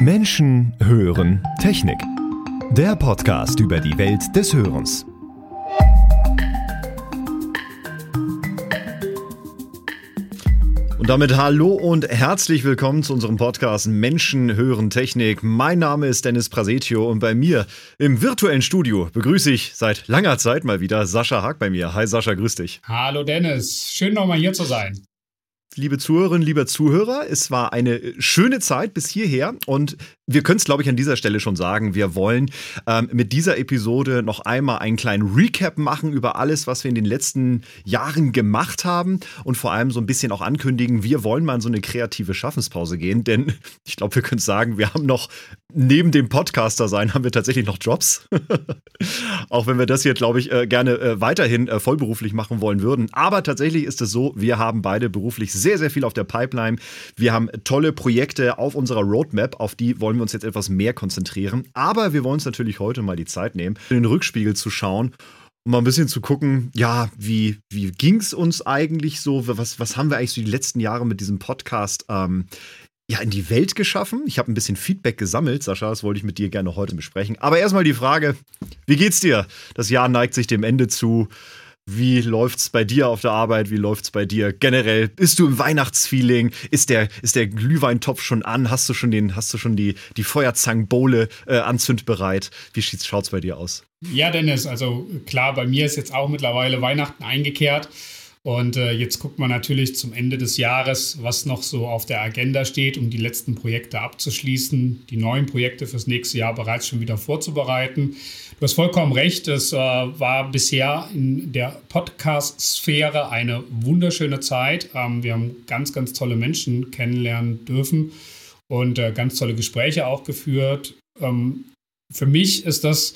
Menschen hören Technik. Der Podcast über die Welt des Hörens. Und damit hallo und herzlich willkommen zu unserem Podcast Menschen hören Technik. Mein Name ist Dennis Prasetio und bei mir im virtuellen Studio begrüße ich seit langer Zeit mal wieder Sascha Haag bei mir. Hi Sascha, grüß dich. Hallo Dennis, schön nochmal hier zu sein liebe Zuhörerinnen, lieber Zuhörer, es war eine schöne Zeit bis hierher und wir können es, glaube ich, an dieser Stelle schon sagen. Wir wollen ähm, mit dieser Episode noch einmal einen kleinen Recap machen über alles, was wir in den letzten Jahren gemacht haben und vor allem so ein bisschen auch ankündigen, wir wollen mal in so eine kreative Schaffenspause gehen, denn ich glaube, wir können sagen, wir haben noch neben dem Podcaster sein, haben wir tatsächlich noch Jobs. auch wenn wir das hier, glaube ich, äh, gerne äh, weiterhin äh, vollberuflich machen wollen würden. Aber tatsächlich ist es so, wir haben beide beruflich sehr, sehr viel auf der Pipeline. Wir haben tolle Projekte auf unserer Roadmap, auf die wollen wir uns jetzt etwas mehr konzentrieren. Aber wir wollen uns natürlich heute mal die Zeit nehmen, in den Rückspiegel zu schauen um mal ein bisschen zu gucken, ja, wie, wie ging es uns eigentlich so? Was, was haben wir eigentlich so die letzten Jahre mit diesem Podcast ähm, ja, in die Welt geschaffen? Ich habe ein bisschen Feedback gesammelt, Sascha, das wollte ich mit dir gerne heute besprechen. Aber erstmal die Frage: Wie geht's dir? Das Jahr neigt sich dem Ende zu. Wie läuft's bei dir auf der Arbeit? Wie läuft's bei dir generell? Bist du im Weihnachtsfeeling? Ist der, ist der Glühweintopf schon an? Hast du schon den, hast du schon die, die Feuerzangenbowle äh, anzündbereit? Wie schaut's bei dir aus? Ja, Dennis, also klar, bei mir ist jetzt auch mittlerweile Weihnachten eingekehrt. Und äh, jetzt guckt man natürlich zum Ende des Jahres, was noch so auf der Agenda steht, um die letzten Projekte abzuschließen, die neuen Projekte fürs nächste Jahr bereits schon wieder vorzubereiten. Du hast vollkommen recht, es äh, war bisher in der Podcast-Sphäre eine wunderschöne Zeit. Ähm, wir haben ganz, ganz tolle Menschen kennenlernen dürfen und äh, ganz tolle Gespräche auch geführt. Ähm, für mich ist das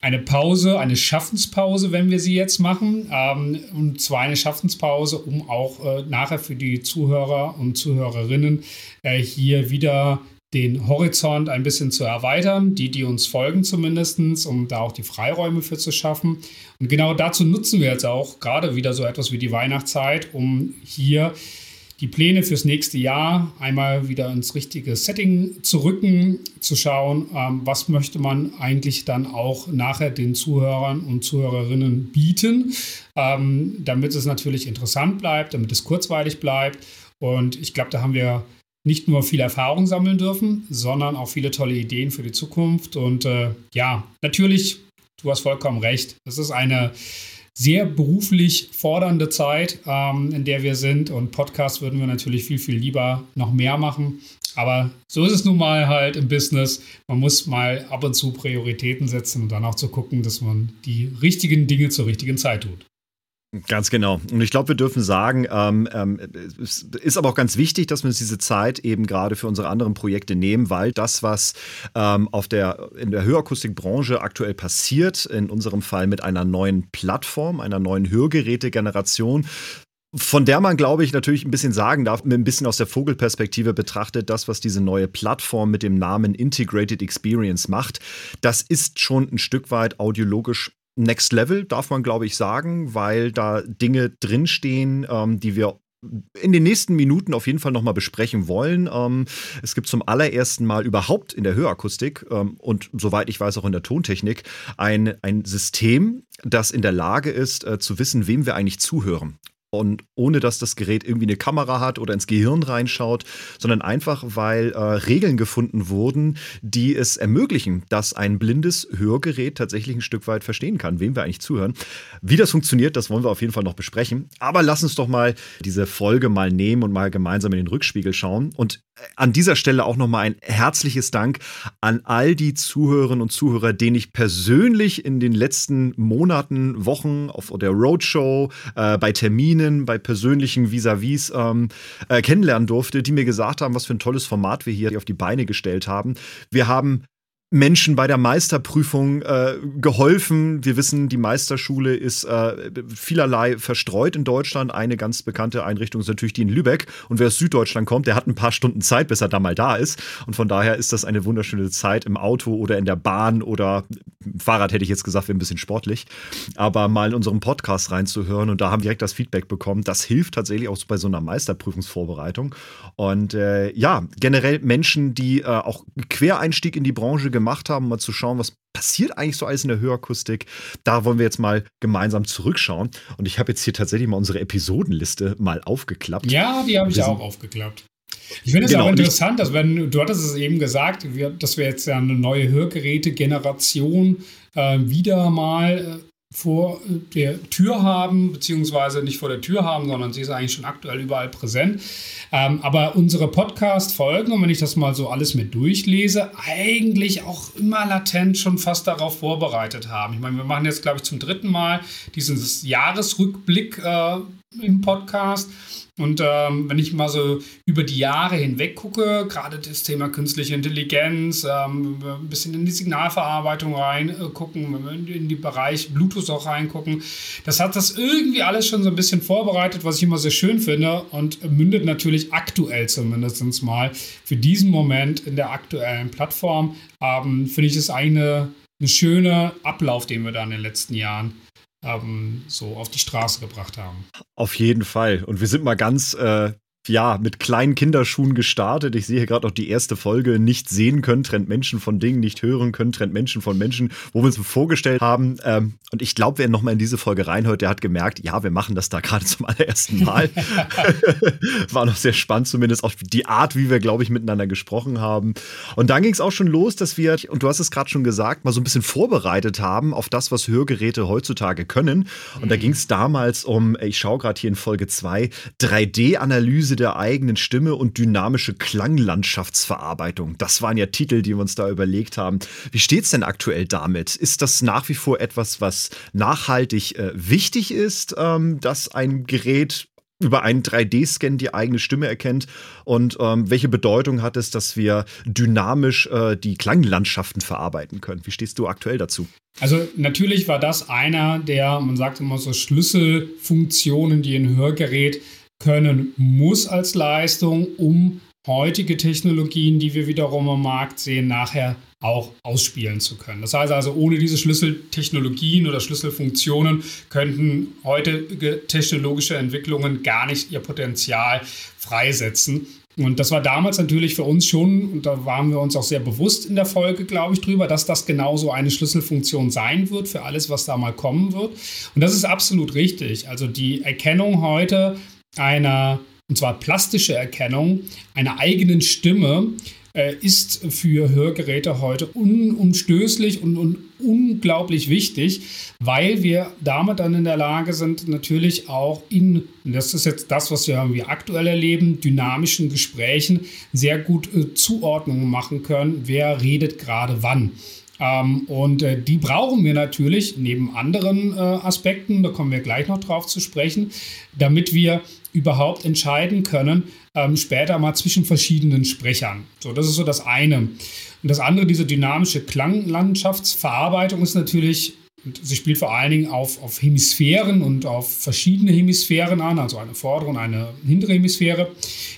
eine Pause, eine Schaffenspause, wenn wir sie jetzt machen. Ähm, und zwar eine Schaffenspause, um auch äh, nachher für die Zuhörer und Zuhörerinnen äh, hier wieder den Horizont ein bisschen zu erweitern, die, die uns folgen zumindest, um da auch die Freiräume für zu schaffen. Und genau dazu nutzen wir jetzt auch gerade wieder so etwas wie die Weihnachtszeit, um hier die Pläne fürs nächste Jahr einmal wieder ins richtige Setting zu rücken, zu schauen, ähm, was möchte man eigentlich dann auch nachher den Zuhörern und Zuhörerinnen bieten, ähm, damit es natürlich interessant bleibt, damit es kurzweilig bleibt. Und ich glaube, da haben wir nicht nur viel Erfahrung sammeln dürfen, sondern auch viele tolle Ideen für die Zukunft. Und äh, ja, natürlich, du hast vollkommen recht. Es ist eine sehr beruflich fordernde Zeit, ähm, in der wir sind. Und Podcast würden wir natürlich viel, viel lieber noch mehr machen. Aber so ist es nun mal halt im Business. Man muss mal ab und zu Prioritäten setzen und dann auch zu gucken, dass man die richtigen Dinge zur richtigen Zeit tut. Ganz genau. Und ich glaube, wir dürfen sagen, ähm, ähm, es ist aber auch ganz wichtig, dass wir uns diese Zeit eben gerade für unsere anderen Projekte nehmen, weil das, was ähm, auf der, in der Hörakustikbranche aktuell passiert, in unserem Fall mit einer neuen Plattform, einer neuen Hörgerätegeneration, von der man, glaube ich, natürlich ein bisschen sagen darf, ein bisschen aus der Vogelperspektive betrachtet, das, was diese neue Plattform mit dem Namen Integrated Experience macht, das ist schon ein Stück weit audiologisch Next Level, darf man, glaube ich, sagen, weil da Dinge drinstehen, ähm, die wir in den nächsten Minuten auf jeden Fall nochmal besprechen wollen. Ähm, es gibt zum allerersten Mal überhaupt in der Hörakustik ähm, und soweit ich weiß auch in der Tontechnik ein, ein System, das in der Lage ist, äh, zu wissen, wem wir eigentlich zuhören und ohne dass das Gerät irgendwie eine Kamera hat oder ins Gehirn reinschaut, sondern einfach, weil äh, Regeln gefunden wurden, die es ermöglichen, dass ein blindes Hörgerät tatsächlich ein Stück weit verstehen kann, wem wir eigentlich zuhören. Wie das funktioniert, das wollen wir auf jeden Fall noch besprechen. Aber lass uns doch mal diese Folge mal nehmen und mal gemeinsam in den Rückspiegel schauen. Und äh, an dieser Stelle auch nochmal ein herzliches Dank an all die Zuhörerinnen und Zuhörer, denen ich persönlich in den letzten Monaten, Wochen auf der Roadshow, äh, bei Terminen, Kolleginnen bei persönlichen Vis-a-vis ähm, äh, kennenlernen durfte, die mir gesagt haben, was für ein tolles Format wir hier auf die Beine gestellt haben. Wir haben Menschen bei der Meisterprüfung äh, geholfen. Wir wissen, die Meisterschule ist äh, vielerlei verstreut in Deutschland. Eine ganz bekannte Einrichtung ist natürlich die in Lübeck. Und wer aus Süddeutschland kommt, der hat ein paar Stunden Zeit, bis er da mal da ist. Und von daher ist das eine wunderschöne Zeit im Auto oder in der Bahn oder Fahrrad hätte ich jetzt gesagt, wäre ein bisschen sportlich. Aber mal in unserem Podcast reinzuhören und da haben direkt das Feedback bekommen. Das hilft tatsächlich auch bei so einer Meisterprüfungsvorbereitung. Und äh, ja, generell Menschen, die äh, auch Quereinstieg in die Branche gemacht haben, mal zu schauen, was passiert eigentlich so alles in der Hörakustik. Da wollen wir jetzt mal gemeinsam zurückschauen. Und ich habe jetzt hier tatsächlich mal unsere Episodenliste mal aufgeklappt. Ja, die habe ich auch aufgeklappt. Ich finde es genau, auch interessant, dass wenn, du hattest es eben gesagt, dass wir jetzt ja eine neue Hörgeräte-Generation äh, wieder mal äh, vor der Tür haben, beziehungsweise nicht vor der Tür haben, sondern sie ist eigentlich schon aktuell überall präsent. Ähm, aber unsere Podcast-Folgen, und wenn ich das mal so alles mit durchlese, eigentlich auch immer latent schon fast darauf vorbereitet haben. Ich meine, wir machen jetzt, glaube ich, zum dritten Mal diesen Jahresrückblick äh, im Podcast. Und ähm, wenn ich mal so über die Jahre hinweg gucke, gerade das Thema künstliche Intelligenz, ähm, ein bisschen in die Signalverarbeitung reingucken, wenn wir in den Bereich Bluetooth auch reingucken, das hat das irgendwie alles schon so ein bisschen vorbereitet, was ich immer sehr schön finde und mündet natürlich aktuell zumindest mal für diesen Moment in der aktuellen Plattform. Ähm, finde ich es eine, eine schöne Ablauf, den wir da in den letzten Jahren ähm, so auf die Straße gebracht haben. Auf jeden Fall. Und wir sind mal ganz äh, ja, mit kleinen Kinderschuhen gestartet. Ich sehe hier gerade auch die erste Folge, nicht sehen können, trennt Menschen von Dingen, nicht hören können, trennt Menschen von Menschen, wo wir uns vorgestellt haben. Ähm, und ich glaube, wer nochmal in diese Folge reinhört, der hat gemerkt, ja, wir machen das da gerade zum allerersten Mal. War noch sehr spannend, zumindest auch die Art, wie wir, glaube ich, miteinander gesprochen haben. Und dann ging es auch schon los, dass wir, und du hast es gerade schon gesagt, mal so ein bisschen vorbereitet haben auf das, was Hörgeräte heutzutage können. Und da ging es damals um, ich schaue gerade hier in Folge 2, 3D-Analyse Analyse der eigenen Stimme und dynamische Klanglandschaftsverarbeitung. Das waren ja Titel, die wir uns da überlegt haben. Wie steht es denn aktuell damit? Ist das nach wie vor etwas, was nachhaltig äh, wichtig ist, ähm, dass ein Gerät über einen 3D-Scan die eigene Stimme erkennt und ähm, welche Bedeutung hat es, dass wir dynamisch äh, die Klanglandschaften verarbeiten können? Wie stehst du aktuell dazu? Also natürlich war das einer der, man sagt immer so Schlüsselfunktionen, die ein Hörgerät können muss als Leistung, um heutige Technologien, die wir wiederum am Markt sehen, nachher auch ausspielen zu können. Das heißt also, ohne diese Schlüsseltechnologien oder Schlüsselfunktionen könnten heutige technologische Entwicklungen gar nicht ihr Potenzial freisetzen. Und das war damals natürlich für uns schon, und da waren wir uns auch sehr bewusst in der Folge, glaube ich, drüber, dass das genauso eine Schlüsselfunktion sein wird für alles, was da mal kommen wird. Und das ist absolut richtig. Also die Erkennung heute einer, und zwar plastische Erkennung, einer eigenen Stimme äh, ist für Hörgeräte heute unumstößlich und, und, unglaublich wichtig, weil wir damit dann in der Lage sind, natürlich auch in, und das ist jetzt das, was wir, wir aktuell erleben, dynamischen Gesprächen sehr gut äh, Zuordnungen machen können, wer redet gerade wann. Ähm, und äh, die brauchen wir natürlich neben anderen äh, Aspekten, da kommen wir gleich noch drauf zu sprechen, damit wir überhaupt entscheiden können, ähm, später mal zwischen verschiedenen Sprechern. So, das ist so das eine. Und das andere, diese dynamische Klanglandschaftsverarbeitung ist natürlich, sie spielt vor allen Dingen auf, auf Hemisphären und auf verschiedene Hemisphären an, also eine vordere und eine hintere Hemisphäre.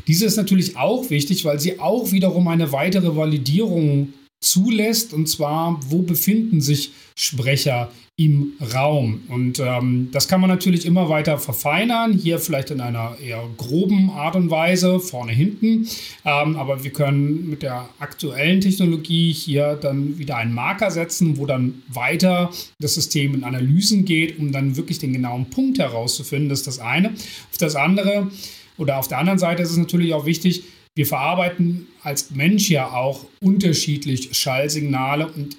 Diese ist natürlich auch wichtig, weil sie auch wiederum eine weitere Validierung zulässt, und zwar, wo befinden sich Sprecher im Raum. Und ähm, das kann man natürlich immer weiter verfeinern, hier vielleicht in einer eher groben Art und Weise, vorne, hinten. Ähm, aber wir können mit der aktuellen Technologie hier dann wieder einen Marker setzen, wo dann weiter das System in Analysen geht, um dann wirklich den genauen Punkt herauszufinden. Das ist das eine. Auf das andere oder auf der anderen Seite ist es natürlich auch wichtig, wir verarbeiten als Mensch ja auch unterschiedlich Schallsignale und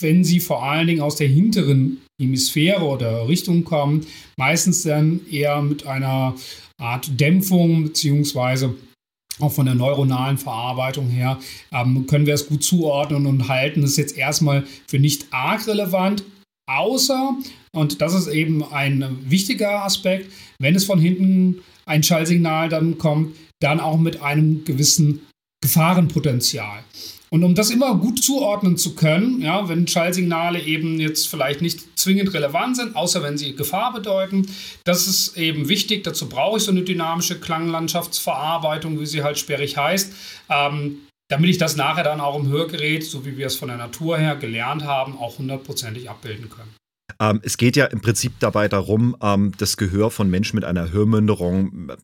wenn sie vor allen Dingen aus der hinteren Hemisphäre oder Richtung kommen, meistens dann eher mit einer Art Dämpfung beziehungsweise auch von der neuronalen Verarbeitung her, ähm, können wir es gut zuordnen und halten. Es jetzt erstmal für nicht arg relevant, außer, und das ist eben ein wichtiger Aspekt, wenn es von hinten ein Schallsignal dann kommt, dann auch mit einem gewissen Gefahrenpotenzial. Und um das immer gut zuordnen zu können, ja, wenn Schallsignale eben jetzt vielleicht nicht zwingend relevant sind, außer wenn sie Gefahr bedeuten, das ist eben wichtig. Dazu brauche ich so eine dynamische Klanglandschaftsverarbeitung, wie sie halt sperrig heißt. Ähm, damit ich das nachher dann auch im Hörgerät, so wie wir es von der Natur her gelernt haben, auch hundertprozentig abbilden können. Ähm, es geht ja im Prinzip dabei darum, ähm, das Gehör von Menschen mit einer Hörminderung äh,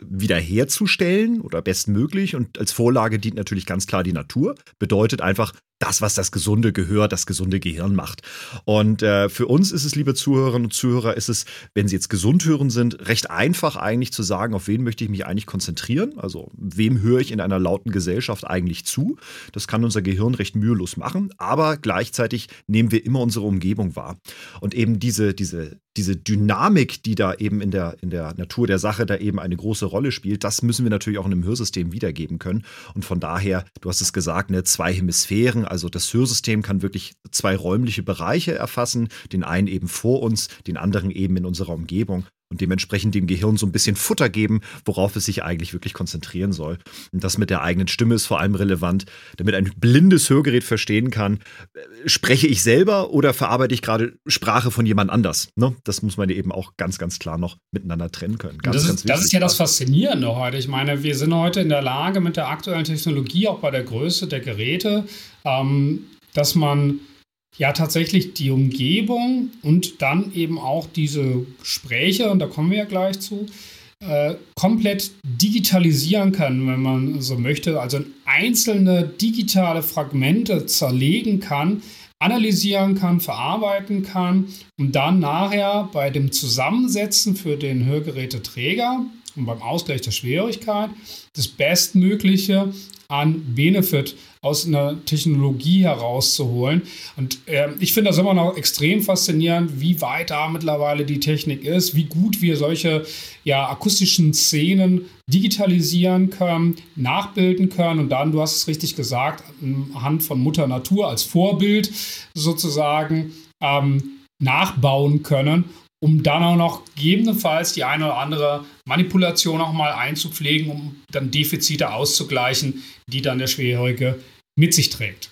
wiederherzustellen oder bestmöglich. Und als Vorlage dient natürlich ganz klar die Natur. Bedeutet einfach, das, was das gesunde Gehör, das gesunde Gehirn macht. Und äh, für uns ist es, liebe Zuhörerinnen und Zuhörer, ist es, wenn Sie jetzt gesund hören sind, recht einfach eigentlich zu sagen, auf wen möchte ich mich eigentlich konzentrieren? Also wem höre ich in einer lauten Gesellschaft eigentlich zu? Das kann unser Gehirn recht mühelos machen, aber gleichzeitig nehmen wir immer unsere Umgebung wahr. Und eben diese, diese diese Dynamik, die da eben in der, in der Natur der Sache da eben eine große Rolle spielt, das müssen wir natürlich auch in einem Hörsystem wiedergeben können. Und von daher, du hast es gesagt, ne, zwei Hemisphären, also das Hörsystem kann wirklich zwei räumliche Bereiche erfassen, den einen eben vor uns, den anderen eben in unserer Umgebung und dementsprechend dem Gehirn so ein bisschen Futter geben, worauf es sich eigentlich wirklich konzentrieren soll. Und das mit der eigenen Stimme ist vor allem relevant, damit ein blindes Hörgerät verstehen kann, äh, spreche ich selber oder verarbeite ich gerade Sprache von jemand anders. Ne? Das muss man eben auch ganz, ganz klar noch miteinander trennen können. Ganz, das, ist, ganz das ist ja das Faszinierende heute. Ich meine, wir sind heute in der Lage mit der aktuellen Technologie, auch bei der Größe der Geräte, ähm, dass man ja tatsächlich die Umgebung und dann eben auch diese Gespräche, und da kommen wir ja gleich zu, äh, komplett digitalisieren kann, wenn man so möchte. Also einzelne digitale Fragmente zerlegen kann, analysieren kann, verarbeiten kann und dann nachher bei dem Zusammensetzen für den Hörgeräteträger und beim Ausgleich der Schwierigkeit das Bestmögliche an Benefit aus einer Technologie herauszuholen. Und äh, ich finde das immer noch extrem faszinierend, wie weit da mittlerweile die Technik ist, wie gut wir solche ja, akustischen Szenen digitalisieren können, nachbilden können und dann, du hast es richtig gesagt, anhand von Mutter Natur als Vorbild sozusagen ähm, nachbauen können um dann auch noch gegebenenfalls die eine oder andere Manipulation auch mal einzupflegen, um dann Defizite auszugleichen, die dann der Schwerhörige mit sich trägt.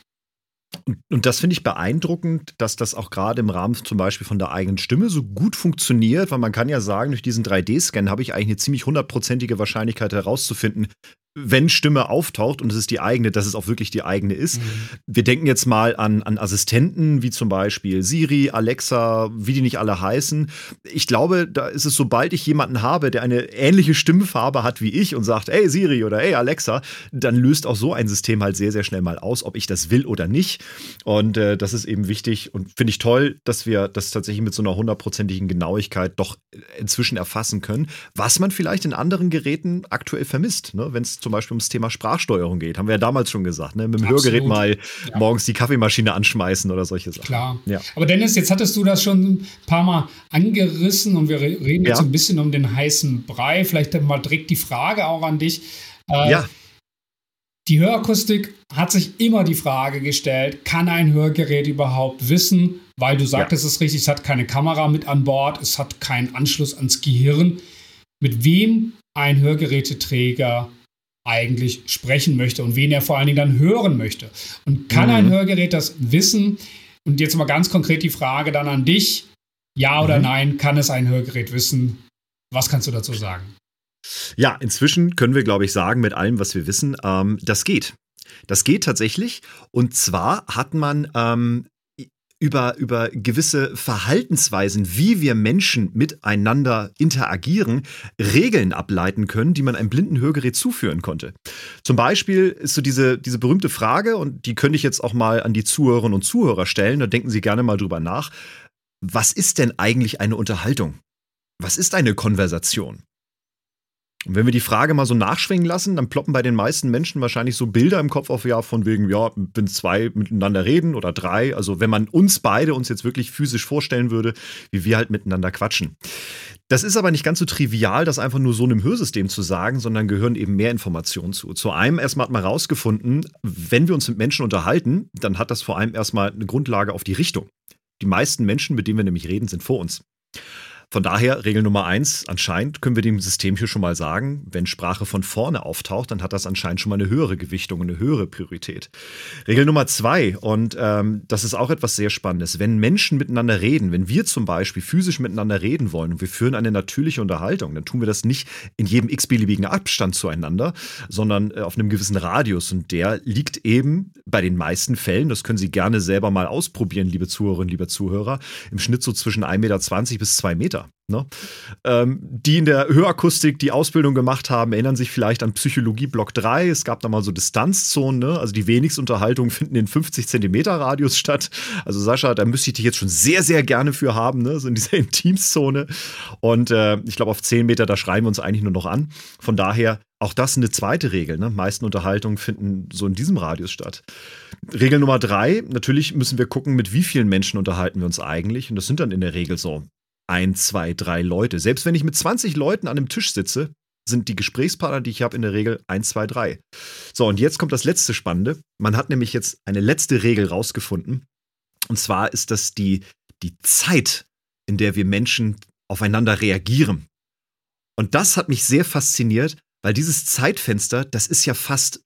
Und das finde ich beeindruckend, dass das auch gerade im Rahmen zum Beispiel von der eigenen Stimme so gut funktioniert, weil man kann ja sagen, durch diesen 3D-Scan habe ich eigentlich eine ziemlich hundertprozentige Wahrscheinlichkeit herauszufinden, wenn Stimme auftaucht und es ist die eigene, dass es auch wirklich die eigene ist. Mhm. Wir denken jetzt mal an, an Assistenten wie zum Beispiel Siri, Alexa, wie die nicht alle heißen. Ich glaube, da ist es, sobald ich jemanden habe, der eine ähnliche Stimmfarbe hat wie ich und sagt, ey Siri oder ey Alexa, dann löst auch so ein System halt sehr, sehr schnell mal aus, ob ich das will oder nicht. Und äh, das ist eben wichtig und finde ich toll, dass wir das tatsächlich mit so einer hundertprozentigen Genauigkeit doch inzwischen erfassen können, was man vielleicht in anderen Geräten aktuell vermisst, ne? wenn es zum Beispiel ums Thema Sprachsteuerung geht. Haben wir ja damals schon gesagt, ne? mit dem Absolut. Hörgerät mal ja. morgens die Kaffeemaschine anschmeißen oder solche Sachen. Klar. Ja. Aber Dennis, jetzt hattest du das schon ein paar Mal angerissen und wir reden jetzt ja. ein bisschen um den heißen Brei. Vielleicht mal direkt die Frage auch an dich. Äh, ja. Die Hörakustik hat sich immer die Frage gestellt, kann ein Hörgerät überhaupt wissen, weil du sagtest es richtig, es hat keine Kamera mit an Bord, es hat keinen Anschluss ans Gehirn, mit wem ein Hörgeräteträger eigentlich sprechen möchte und wen er vor allen Dingen dann hören möchte. Und kann mhm. ein Hörgerät das wissen? Und jetzt mal ganz konkret die Frage dann an dich. Ja oder mhm. nein, kann es ein Hörgerät wissen? Was kannst du dazu sagen? Ja, inzwischen können wir, glaube ich, sagen, mit allem, was wir wissen, ähm, das geht. Das geht tatsächlich. Und zwar hat man ähm, über, über gewisse Verhaltensweisen, wie wir Menschen miteinander interagieren, Regeln ableiten können, die man einem blinden Hörgerät zuführen konnte. Zum Beispiel ist so diese, diese berühmte Frage, und die könnte ich jetzt auch mal an die Zuhörerinnen und Zuhörer stellen, da denken Sie gerne mal drüber nach. Was ist denn eigentlich eine Unterhaltung? Was ist eine Konversation? Und wenn wir die Frage mal so nachschwingen lassen, dann ploppen bei den meisten Menschen wahrscheinlich so Bilder im Kopf auf, ja, von wegen, ja, wenn zwei miteinander reden oder drei. Also wenn man uns beide uns jetzt wirklich physisch vorstellen würde, wie wir halt miteinander quatschen. Das ist aber nicht ganz so trivial, das einfach nur so einem Hörsystem zu sagen, sondern gehören eben mehr Informationen zu. Zu einem erstmal hat man herausgefunden, wenn wir uns mit Menschen unterhalten, dann hat das vor allem erstmal eine Grundlage auf die Richtung. Die meisten Menschen, mit denen wir nämlich reden, sind vor uns. Von daher, Regel Nummer eins, anscheinend können wir dem System hier schon mal sagen, wenn Sprache von vorne auftaucht, dann hat das anscheinend schon mal eine höhere Gewichtung, eine höhere Priorität. Regel Nummer zwei, und ähm, das ist auch etwas sehr Spannendes, wenn Menschen miteinander reden, wenn wir zum Beispiel physisch miteinander reden wollen und wir führen eine natürliche Unterhaltung, dann tun wir das nicht in jedem x-beliebigen Abstand zueinander, sondern äh, auf einem gewissen Radius. Und der liegt eben bei den meisten Fällen, das können Sie gerne selber mal ausprobieren, liebe Zuhörerinnen, liebe Zuhörer, im Schnitt so zwischen 1,20 Meter bis 2 Meter. Ne? Ähm, die in der Hörakustik die Ausbildung gemacht haben, erinnern sich vielleicht an Psychologie Block 3. Es gab da mal so Distanzzonen, ne? also die wenigsten Unterhaltungen finden in 50 Zentimeter Radius statt. Also Sascha, da müsste ich dich jetzt schon sehr, sehr gerne für haben, ne? so in dieser Intimzone. Und äh, ich glaube, auf 10 Meter, da schreiben wir uns eigentlich nur noch an. Von daher auch das eine zweite Regel. Ne? Meisten Unterhaltungen finden so in diesem Radius statt. Regel Nummer drei, natürlich müssen wir gucken, mit wie vielen Menschen unterhalten wir uns eigentlich. Und das sind dann in der Regel so ein, zwei, drei Leute. Selbst wenn ich mit 20 Leuten an einem Tisch sitze, sind die Gesprächspartner, die ich habe, in der Regel 1, 2, 3. So, und jetzt kommt das letzte Spannende. Man hat nämlich jetzt eine letzte Regel rausgefunden. Und zwar ist das die, die Zeit, in der wir Menschen aufeinander reagieren. Und das hat mich sehr fasziniert, weil dieses Zeitfenster, das ist ja fast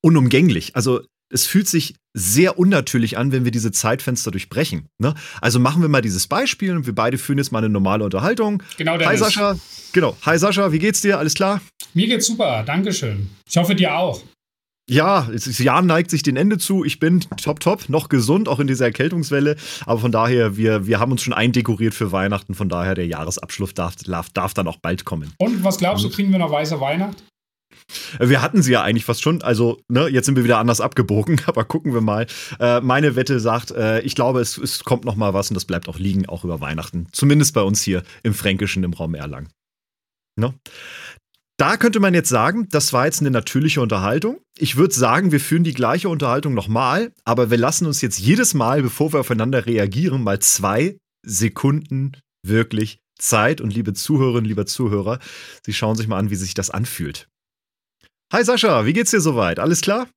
unumgänglich. Also es fühlt sich sehr unnatürlich an, wenn wir diese Zeitfenster durchbrechen. Ne? Also machen wir mal dieses Beispiel und wir beide führen jetzt mal eine normale Unterhaltung. Genau, Hi Sascha. Genau. Hi Sascha, wie geht's dir? Alles klar? Mir geht's super, Dankeschön. Ich hoffe dir auch. Ja, das Jahr neigt sich dem Ende zu. Ich bin top, top, noch gesund, auch in dieser Erkältungswelle. Aber von daher, wir, wir haben uns schon eindekoriert für Weihnachten. Von daher, der Jahresabschluss darf, darf, darf dann auch bald kommen. Und was glaubst du, kriegen wir noch weiße Weihnacht? Wir hatten sie ja eigentlich fast schon. Also, ne, jetzt sind wir wieder anders abgebogen, aber gucken wir mal. Äh, meine Wette sagt, äh, ich glaube, es, es kommt noch mal was und das bleibt auch liegen, auch über Weihnachten. Zumindest bei uns hier im Fränkischen, im Raum Erlangen. Ne? Da könnte man jetzt sagen, das war jetzt eine natürliche Unterhaltung. Ich würde sagen, wir führen die gleiche Unterhaltung nochmal, aber wir lassen uns jetzt jedes Mal, bevor wir aufeinander reagieren, mal zwei Sekunden wirklich Zeit. Und liebe Zuhörerinnen, lieber Zuhörer, Sie schauen sich mal an, wie sich das anfühlt. Hi Sascha, wie geht's dir soweit? Alles klar?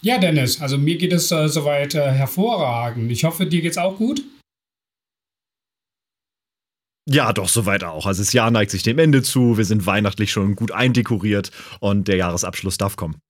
Ja, Dennis, also mir geht es äh, soweit äh, hervorragend. Ich hoffe, dir geht's auch gut. Ja, doch, soweit auch. Also das Jahr neigt sich dem Ende zu, wir sind weihnachtlich schon gut eindekoriert und der Jahresabschluss darf kommen.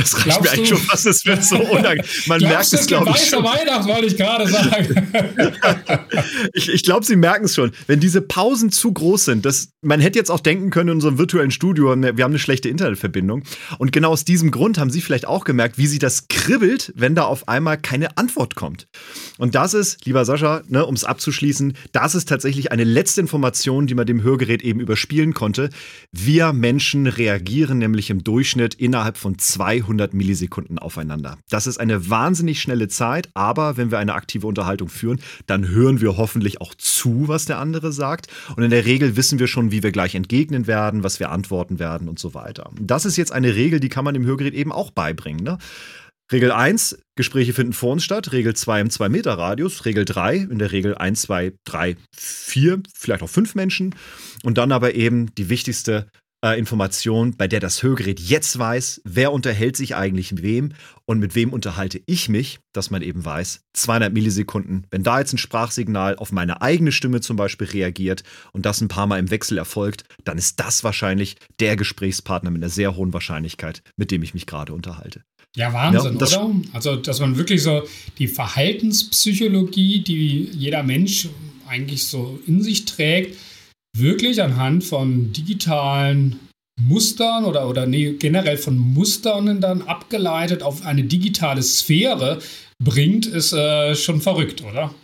Das reicht Glaubst mir eigentlich schon fast, es wird so unangenehm. Man merkt es, glaube ich. Schon. Weihnacht wollte ich gerade sagen. ich ich glaube, Sie merken es schon. Wenn diese Pausen zu groß sind, das, man hätte jetzt auch denken können in unserem virtuellen Studio, wir haben eine schlechte Internetverbindung. Und genau aus diesem Grund haben Sie vielleicht auch gemerkt, wie Sie das kribbelt, wenn da auf einmal keine Antwort kommt. Und das ist, lieber Sascha, ne, um es abzuschließen, das ist tatsächlich eine letzte Information, die man dem Hörgerät eben überspielen konnte. Wir Menschen reagieren nämlich im Durchschnitt innerhalb von zwei 200 Millisekunden aufeinander. Das ist eine wahnsinnig schnelle Zeit, aber wenn wir eine aktive Unterhaltung führen, dann hören wir hoffentlich auch zu, was der andere sagt. Und in der Regel wissen wir schon, wie wir gleich entgegnen werden, was wir antworten werden und so weiter. Das ist jetzt eine Regel, die kann man dem Hörgerät eben auch beibringen. Ne? Regel 1, Gespräche finden vor uns statt. Regel 2 im 2-Meter-Radius. Regel 3, in der Regel 1, 2, 3, 4, vielleicht auch 5 Menschen. Und dann aber eben die wichtigste äh, Information, bei der das Hörgerät jetzt weiß, wer unterhält sich eigentlich mit wem und mit wem unterhalte ich mich, dass man eben weiß, 200 Millisekunden, wenn da jetzt ein Sprachsignal auf meine eigene Stimme zum Beispiel reagiert und das ein paar Mal im Wechsel erfolgt, dann ist das wahrscheinlich der Gesprächspartner mit einer sehr hohen Wahrscheinlichkeit, mit dem ich mich gerade unterhalte. Ja, Wahnsinn, ja, oder? Also, dass man wirklich so die Verhaltenspsychologie, die jeder Mensch eigentlich so in sich trägt, wirklich anhand von digitalen Mustern oder, oder nee, generell von Mustern dann abgeleitet auf eine digitale Sphäre bringt, ist äh, schon verrückt, oder?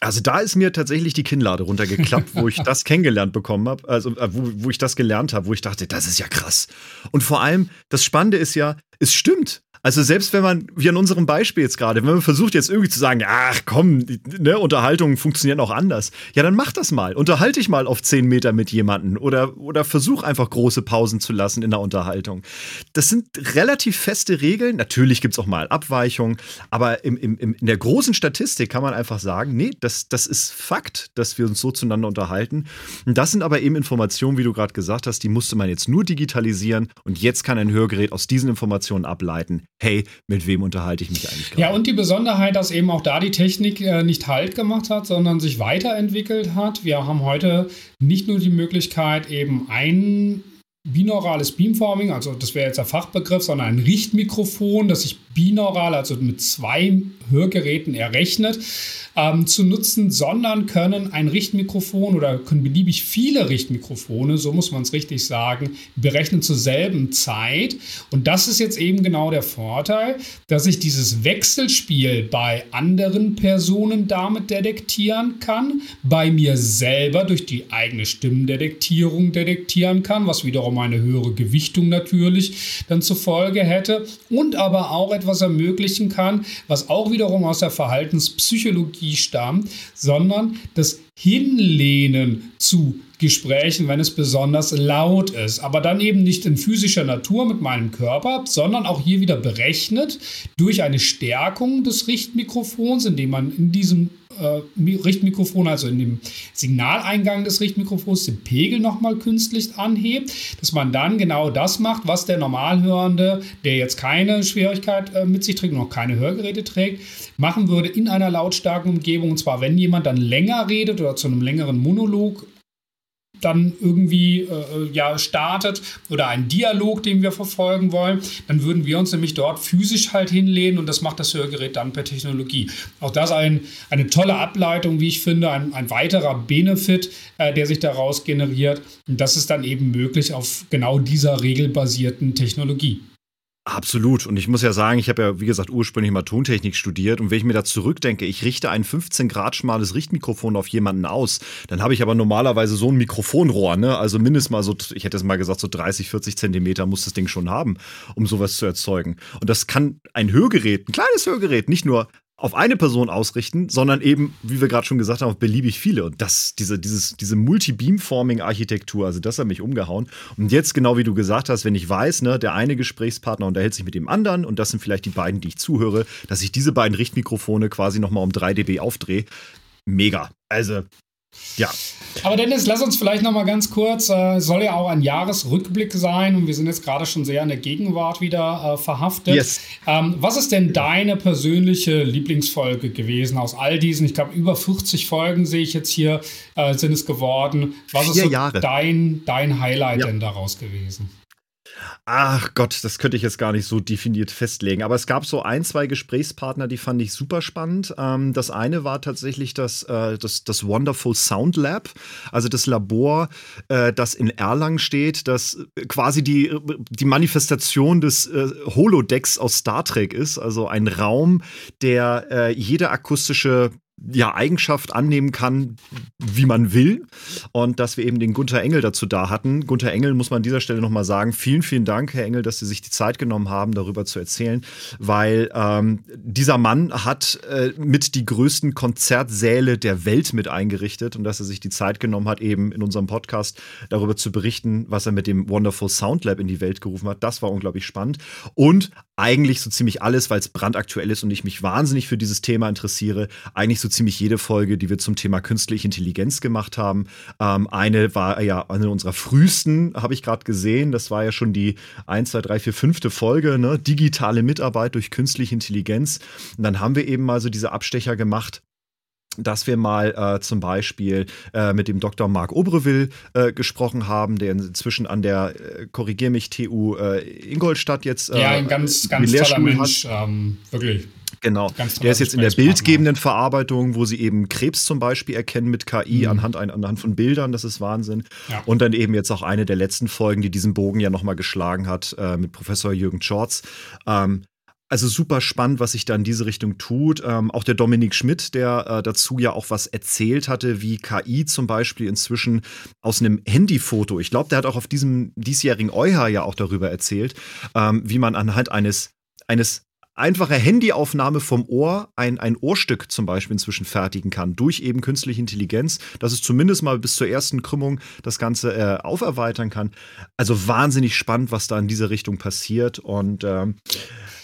Also da ist mir tatsächlich die Kinnlade runtergeklappt, wo ich das kennengelernt bekommen habe, also äh, wo, wo ich das gelernt habe, wo ich dachte, das ist ja krass. Und vor allem, das Spannende ist ja, es stimmt. Also selbst wenn man, wie an unserem Beispiel jetzt gerade, wenn man versucht jetzt irgendwie zu sagen, ach komm, ne, Unterhaltungen funktionieren auch anders, ja dann mach das mal. Unterhalte dich mal auf 10 Meter mit jemandem oder, oder versuch einfach große Pausen zu lassen in der Unterhaltung. Das sind relativ feste Regeln. Natürlich gibt es auch mal Abweichungen, aber im, im, in der großen Statistik kann man einfach sagen, nee, das, das ist Fakt, dass wir uns so zueinander unterhalten. Und das sind aber eben Informationen, wie du gerade gesagt hast, die musste man jetzt nur digitalisieren und jetzt kann ein Hörgerät aus diesen Informationen ableiten, hey, mit wem unterhalte ich mich eigentlich gerade? Ja, und die Besonderheit, dass eben auch da die Technik äh, nicht Halt gemacht hat, sondern sich weiterentwickelt hat. Wir haben heute nicht nur die Möglichkeit, eben ein binaurales Beamforming, also das wäre jetzt der Fachbegriff, sondern ein Richtmikrofon, das sich binaural, also mit zwei Hörgeräten errechnet, ähm, zu nutzen, sondern können ein Richtmikrofon oder können beliebig viele Richtmikrofone, so muss man es richtig sagen, berechnen zur selben Zeit. Und das ist jetzt eben genau der Vorteil, dass ich dieses Wechselspiel bei anderen Personen damit detektieren kann, bei mir selber durch die eigene Stimmendetektierung detektieren kann, was wiederum eine höhere Gewichtung natürlich dann zur Folge hätte und aber auch etwas ermöglichen kann, was auch wiederum aus der Verhaltenspsychologie stammt, sondern das Hinlehnen zu Gesprächen, wenn es besonders laut ist. Aber dann eben nicht in physischer Natur mit meinem Körper, sondern auch hier wieder berechnet durch eine Stärkung des Richtmikrofons, indem man in diesem äh, Richtmikrofon, also in dem Signaleingang des Richtmikrofons, den Pegel nochmal künstlich anhebt, dass man dann genau das macht, was der Normalhörende, der jetzt keine Schwierigkeit äh, mit sich trägt, noch keine Hörgeräte trägt, machen würde in einer lautstarken Umgebung. Und zwar, wenn jemand dann länger redet oder zu einem längeren Monolog dann irgendwie äh, ja startet oder ein Dialog, den wir verfolgen wollen, dann würden wir uns nämlich dort physisch halt hinlehnen und das macht das Hörgerät dann per Technologie. Auch das ein, eine tolle Ableitung, wie ich finde, ein, ein weiterer Benefit, äh, der sich daraus generiert. Und das ist dann eben möglich auf genau dieser regelbasierten Technologie. Absolut. Und ich muss ja sagen, ich habe ja, wie gesagt, ursprünglich mal Tontechnik studiert. Und wenn ich mir da zurückdenke, ich richte ein 15 Grad schmales Richtmikrofon auf jemanden aus, dann habe ich aber normalerweise so ein Mikrofonrohr, ne? Also mindestens mal so, ich hätte es mal gesagt, so 30, 40 Zentimeter muss das Ding schon haben, um sowas zu erzeugen. Und das kann ein Hörgerät, ein kleines Hörgerät, nicht nur auf eine Person ausrichten, sondern eben, wie wir gerade schon gesagt haben, auf beliebig viele. Und das, diese, dieses, diese Multi-Beamforming-Architektur, also das hat mich umgehauen. Und jetzt, genau wie du gesagt hast, wenn ich weiß, ne, der eine Gesprächspartner unterhält sich mit dem anderen und das sind vielleicht die beiden, die ich zuhöre, dass ich diese beiden Richtmikrofone quasi nochmal um 3 dB aufdrehe, mega. Also ja. Aber Dennis, lass uns vielleicht noch mal ganz kurz, äh, soll ja auch ein Jahresrückblick sein und wir sind jetzt gerade schon sehr in der Gegenwart wieder äh, verhaftet. Yes. Ähm, was ist denn deine persönliche Lieblingsfolge gewesen aus all diesen, ich glaube über 40 Folgen sehe ich jetzt hier, äh, sind es geworden. Was Vier ist so dein, dein Highlight ja. denn daraus gewesen? Ach Gott, das könnte ich jetzt gar nicht so definiert festlegen. Aber es gab so ein, zwei Gesprächspartner, die fand ich super spannend. Ähm, das eine war tatsächlich das, äh, das, das Wonderful Sound Lab, also das Labor, äh, das in Erlangen steht, das quasi die, die Manifestation des äh, Holodecks aus Star Trek ist. Also ein Raum, der äh, jede akustische ja, Eigenschaft annehmen kann, wie man will. Und dass wir eben den Gunther Engel dazu da hatten. Gunther Engel muss man an dieser Stelle nochmal sagen, vielen, vielen Dank, Herr Engel, dass Sie sich die Zeit genommen haben, darüber zu erzählen, weil ähm, dieser Mann hat äh, mit die größten Konzertsäle der Welt mit eingerichtet und dass er sich die Zeit genommen hat, eben in unserem Podcast darüber zu berichten, was er mit dem Wonderful Sound Lab in die Welt gerufen hat. Das war unglaublich spannend. Und eigentlich so ziemlich alles, weil es brandaktuell ist und ich mich wahnsinnig für dieses Thema interessiere, eigentlich so ziemlich jede Folge, die wir zum Thema künstliche Intelligenz gemacht haben. Ähm, eine war ja eine unserer frühesten, habe ich gerade gesehen. Das war ja schon die 1, 2, 3, 4, 5. Folge, ne? digitale Mitarbeit durch künstliche Intelligenz. Und dann haben wir eben mal so diese Abstecher gemacht dass wir mal äh, zum Beispiel äh, mit dem Dr. Marc Obreville äh, gesprochen haben, der inzwischen an der, äh, korrigier mich, TU äh, Ingolstadt jetzt. Äh, ja, ein ganz, ganz toller Mensch, ähm, wirklich. Genau. Der ist jetzt in der bildgebenden Verarbeitung, wo sie eben Krebs zum Beispiel erkennen mit KI mhm. anhand, anhand von Bildern. Das ist Wahnsinn. Ja. Und dann eben jetzt auch eine der letzten Folgen, die diesen Bogen ja nochmal geschlagen hat, äh, mit Professor Jürgen Schorz. Ähm, also super spannend, was sich da in diese Richtung tut. Ähm, auch der Dominik Schmidt, der äh, dazu ja auch was erzählt hatte, wie KI zum Beispiel inzwischen aus einem Handyfoto, ich glaube, der hat auch auf diesem diesjährigen EuH ja auch darüber erzählt, ähm, wie man anhand eines, eines einfacher Handyaufnahme vom Ohr ein, ein Ohrstück zum Beispiel inzwischen fertigen kann, durch eben künstliche Intelligenz, dass es zumindest mal bis zur ersten Krümmung das Ganze äh, auferweitern kann. Also wahnsinnig spannend, was da in dieser Richtung passiert. Und ähm,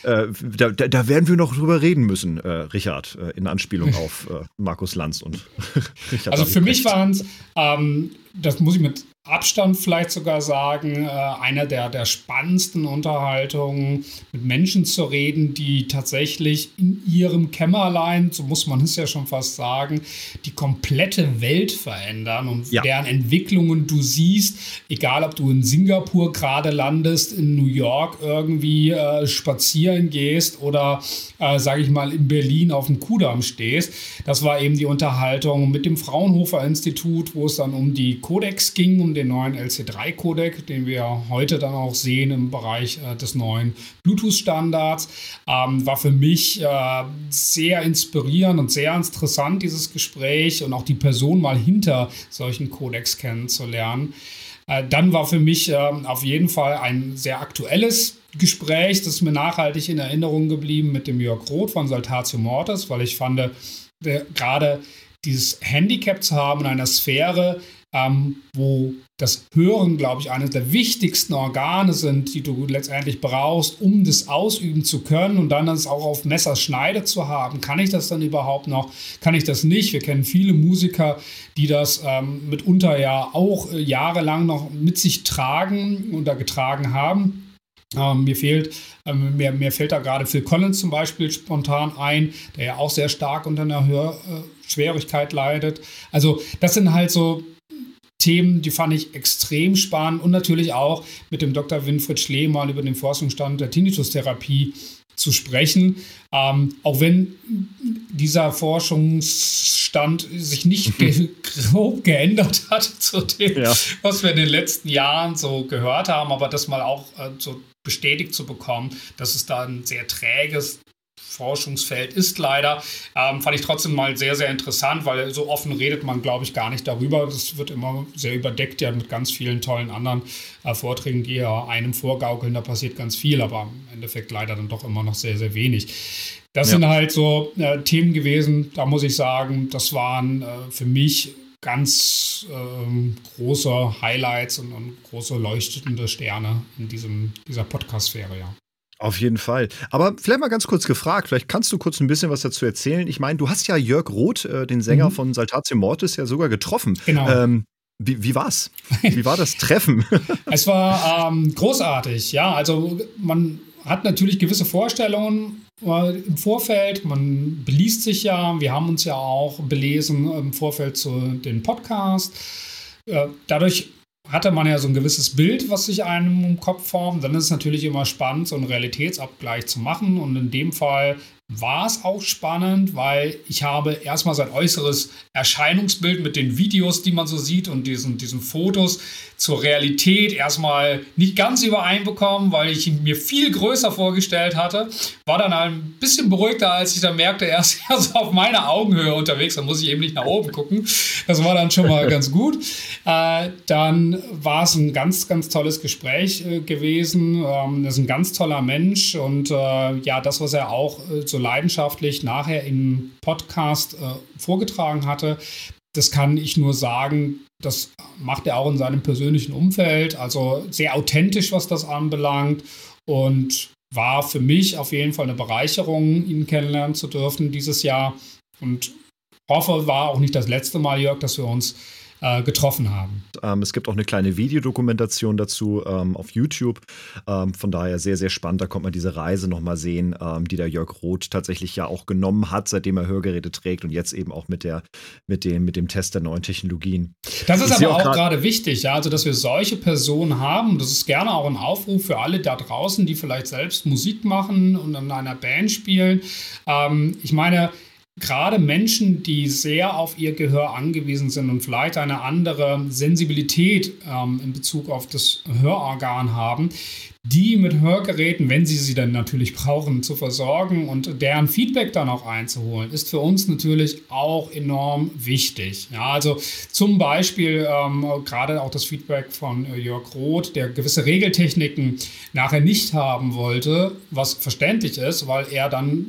äh, da, da, werden wir noch drüber reden müssen, äh, Richard, äh, in Anspielung auf äh, Markus Lanz und Richard. Also für mich waren es, ähm, das muss ich mit Abstand vielleicht sogar sagen, äh, einer der, der spannendsten Unterhaltungen, mit Menschen zu reden, die tatsächlich in ihrem Kämmerlein, so muss man es ja schon fast sagen, die komplette Welt verändern und ja. deren Entwicklungen du siehst, egal ob du in Singapur gerade landest, in New York irgendwie äh, spazieren gehst oder, äh, sage ich mal, in Berlin auf dem Kudamm stehst. Das war eben die Unterhaltung mit dem Fraunhofer Institut, wo es dann um die Codex ging, um den neuen LC3-Codec, den wir heute dann auch sehen im Bereich äh, des neuen Bluetooth-Standards. Ähm, war für mich äh, sehr inspirierend und sehr interessant, dieses Gespräch und auch die Person mal hinter solchen Codecs kennenzulernen. Äh, dann war für mich äh, auf jeden Fall ein sehr aktuelles Gespräch, das ist mir nachhaltig in Erinnerung geblieben mit dem Jörg Roth von Saltatio Mortis, weil ich fand, gerade dieses Handicap zu haben in einer Sphäre, ähm, wo das Hören, glaube ich, eines der wichtigsten Organe sind, die du letztendlich brauchst, um das ausüben zu können und dann das auch auf Messerschneide zu haben. Kann ich das dann überhaupt noch? Kann ich das nicht? Wir kennen viele Musiker, die das ähm, mitunter ja auch äh, jahrelang noch mit sich tragen oder getragen haben. Ähm, mir fehlt, ähm, mir, mir fällt da gerade Phil Collins zum Beispiel spontan ein, der ja auch sehr stark unter einer Hörschwierigkeit äh, leidet. Also das sind halt so Themen, die fand ich extrem spannend und natürlich auch mit dem Dr. Winfried Schlee mal über den Forschungsstand der Tinnitus-Therapie zu sprechen. Ähm, auch wenn dieser Forschungsstand sich nicht ge grob geändert hat zu dem, ja. was wir in den letzten Jahren so gehört haben, aber das mal auch äh, so bestätigt zu bekommen, dass es da ein sehr träges Forschungsfeld ist leider. Ähm, fand ich trotzdem mal sehr, sehr interessant, weil so offen redet man, glaube ich, gar nicht darüber. Das wird immer sehr überdeckt ja mit ganz vielen tollen anderen äh, Vorträgen, die ja einem vorgaukeln. Da passiert ganz viel, aber im Endeffekt leider dann doch immer noch sehr, sehr wenig. Das ja. sind halt so äh, Themen gewesen, da muss ich sagen, das waren äh, für mich ganz ähm, große Highlights und, und, große leuchtende Sterne in diesem, dieser Podcast-Sphäre, ja. Auf jeden Fall. Aber vielleicht mal ganz kurz gefragt, vielleicht kannst du kurz ein bisschen was dazu erzählen. Ich meine, du hast ja Jörg Roth, äh, den Sänger mhm. von Saltatio Mortis, ja sogar getroffen. Genau. Ähm, wie, wie war's? Wie war das Treffen? es war ähm, großartig, ja. Also man hat natürlich gewisse Vorstellungen äh, im Vorfeld. Man beliest sich ja. Wir haben uns ja auch belesen im Vorfeld zu dem Podcast. Äh, dadurch hatte man ja so ein gewisses Bild, was sich einem im Kopf formt. Dann ist es natürlich immer spannend, so einen Realitätsabgleich zu machen. Und in dem Fall war es auch spannend, weil ich habe erstmal sein äußeres Erscheinungsbild mit den Videos, die man so sieht und diesen, diesen Fotos zur Realität erstmal nicht ganz übereinbekommen, weil ich ihn mir viel größer vorgestellt hatte. War dann ein bisschen beruhigter, als ich dann merkte, er ist ja so auf meiner Augenhöhe unterwegs, da muss ich eben nicht nach oben gucken. Das war dann schon mal ganz gut. Äh, dann war es ein ganz, ganz tolles Gespräch äh, gewesen. Ähm, er ist ein ganz toller Mensch und äh, ja, das, was er auch äh, so leidenschaftlich nachher im Podcast äh, vorgetragen hatte, das kann ich nur sagen, das macht er auch in seinem persönlichen Umfeld, also sehr authentisch, was das anbelangt und war für mich auf jeden Fall eine Bereicherung, ihn kennenlernen zu dürfen dieses Jahr. Und hoffe, war auch nicht das letzte Mal, Jörg, dass wir uns äh, getroffen haben. Ähm, es gibt auch eine kleine Videodokumentation dazu ähm, auf YouTube. Ähm, von daher sehr, sehr spannend. Da kommt man diese Reise nochmal sehen, ähm, die der Jörg Roth tatsächlich ja auch genommen hat, seitdem er Hörgeräte trägt und jetzt eben auch mit, der, mit, dem, mit dem Test der neuen Technologien. Das ist ich aber auch, gerade wichtig, ja, also dass wir solche Personen haben. Das ist gerne auch ein Aufruf für alle da draußen, die vielleicht selbst Musik machen und in einer Band spielen. Ähm, ich meine, gerade Menschen, die sehr auf ihr Gehör angewiesen sind und vielleicht eine andere Sensibilität ähm, in Bezug auf das Hörorgan haben, die mit Hörgeräten, wenn sie sie dann natürlich brauchen, zu versorgen und deren Feedback dann auch einzuholen, ist für uns natürlich auch enorm wichtig. Ja, also zum Beispiel ähm, gerade auch das Feedback von Jörg Roth, der gewisse Regeltechniken nachher nicht haben wollte, was verständlich ist, weil er dann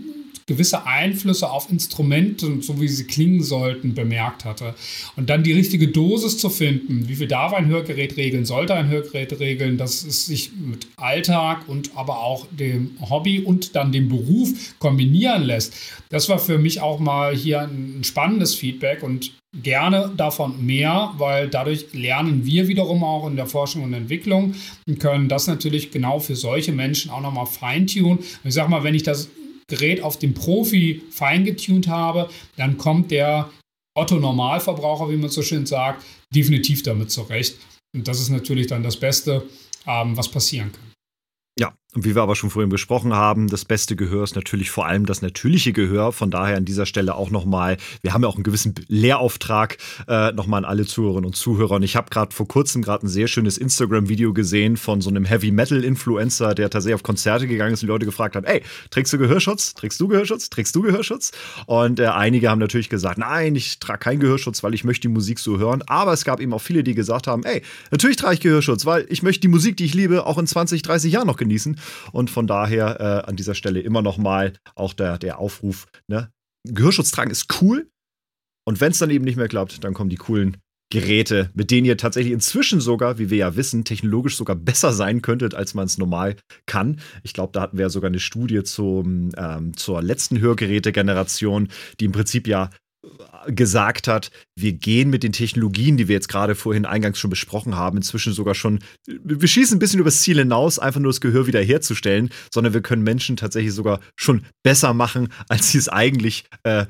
gewisse Einflüsse auf Instrumente, so wie sie klingen sollten, bemerkt hatte. Und dann die richtige Dosis zu finden, wie viel darf ein Hörgerät regeln, sollte ein Hörgerät regeln, dass es sich mit Alltag und aber auch dem Hobby und dann dem Beruf kombinieren lässt. Das war für mich auch mal hier ein spannendes Feedback und gerne davon mehr, weil dadurch lernen wir wiederum auch in der Forschung und Entwicklung und können das natürlich genau für solche Menschen auch nochmal feintunen. Ich sag mal, wenn ich das Gerät auf dem Profi feingetuned habe, dann kommt der Otto Normalverbraucher, wie man so schön sagt, definitiv damit zurecht. Und das ist natürlich dann das Beste, ähm, was passieren kann. Ja, und wie wir aber schon vorhin besprochen haben, das beste Gehör ist natürlich vor allem das natürliche Gehör. Von daher an dieser Stelle auch nochmal, wir haben ja auch einen gewissen Lehrauftrag äh, nochmal an alle Zuhörerinnen und Zuhörer. Und ich habe gerade vor kurzem gerade ein sehr schönes Instagram-Video gesehen von so einem Heavy-Metal-Influencer, der tatsächlich auf Konzerte gegangen ist und Leute gefragt hat, ey, trägst du Gehörschutz? Trägst du Gehörschutz? Trägst du Gehörschutz? Und äh, einige haben natürlich gesagt, nein, ich trage keinen Gehörschutz, weil ich möchte die Musik so hören. Aber es gab eben auch viele, die gesagt haben, ey, natürlich trage ich Gehörschutz, weil ich möchte die Musik, die ich liebe, auch in 20, 30 Jahren noch genießen. Und von daher äh, an dieser Stelle immer noch mal auch der, der Aufruf, ne? Gehörschutz tragen ist cool. Und wenn es dann eben nicht mehr klappt, dann kommen die coolen Geräte, mit denen ihr tatsächlich inzwischen sogar, wie wir ja wissen, technologisch sogar besser sein könntet, als man es normal kann. Ich glaube, da hatten wir ja sogar eine Studie zum, ähm, zur letzten Hörgeräte-Generation, die im Prinzip ja gesagt hat, wir gehen mit den Technologien, die wir jetzt gerade vorhin eingangs schon besprochen haben, inzwischen sogar schon, wir schießen ein bisschen übers Ziel hinaus, einfach nur das Gehör wiederherzustellen, sondern wir können Menschen tatsächlich sogar schon besser machen, als sie es eigentlich äh,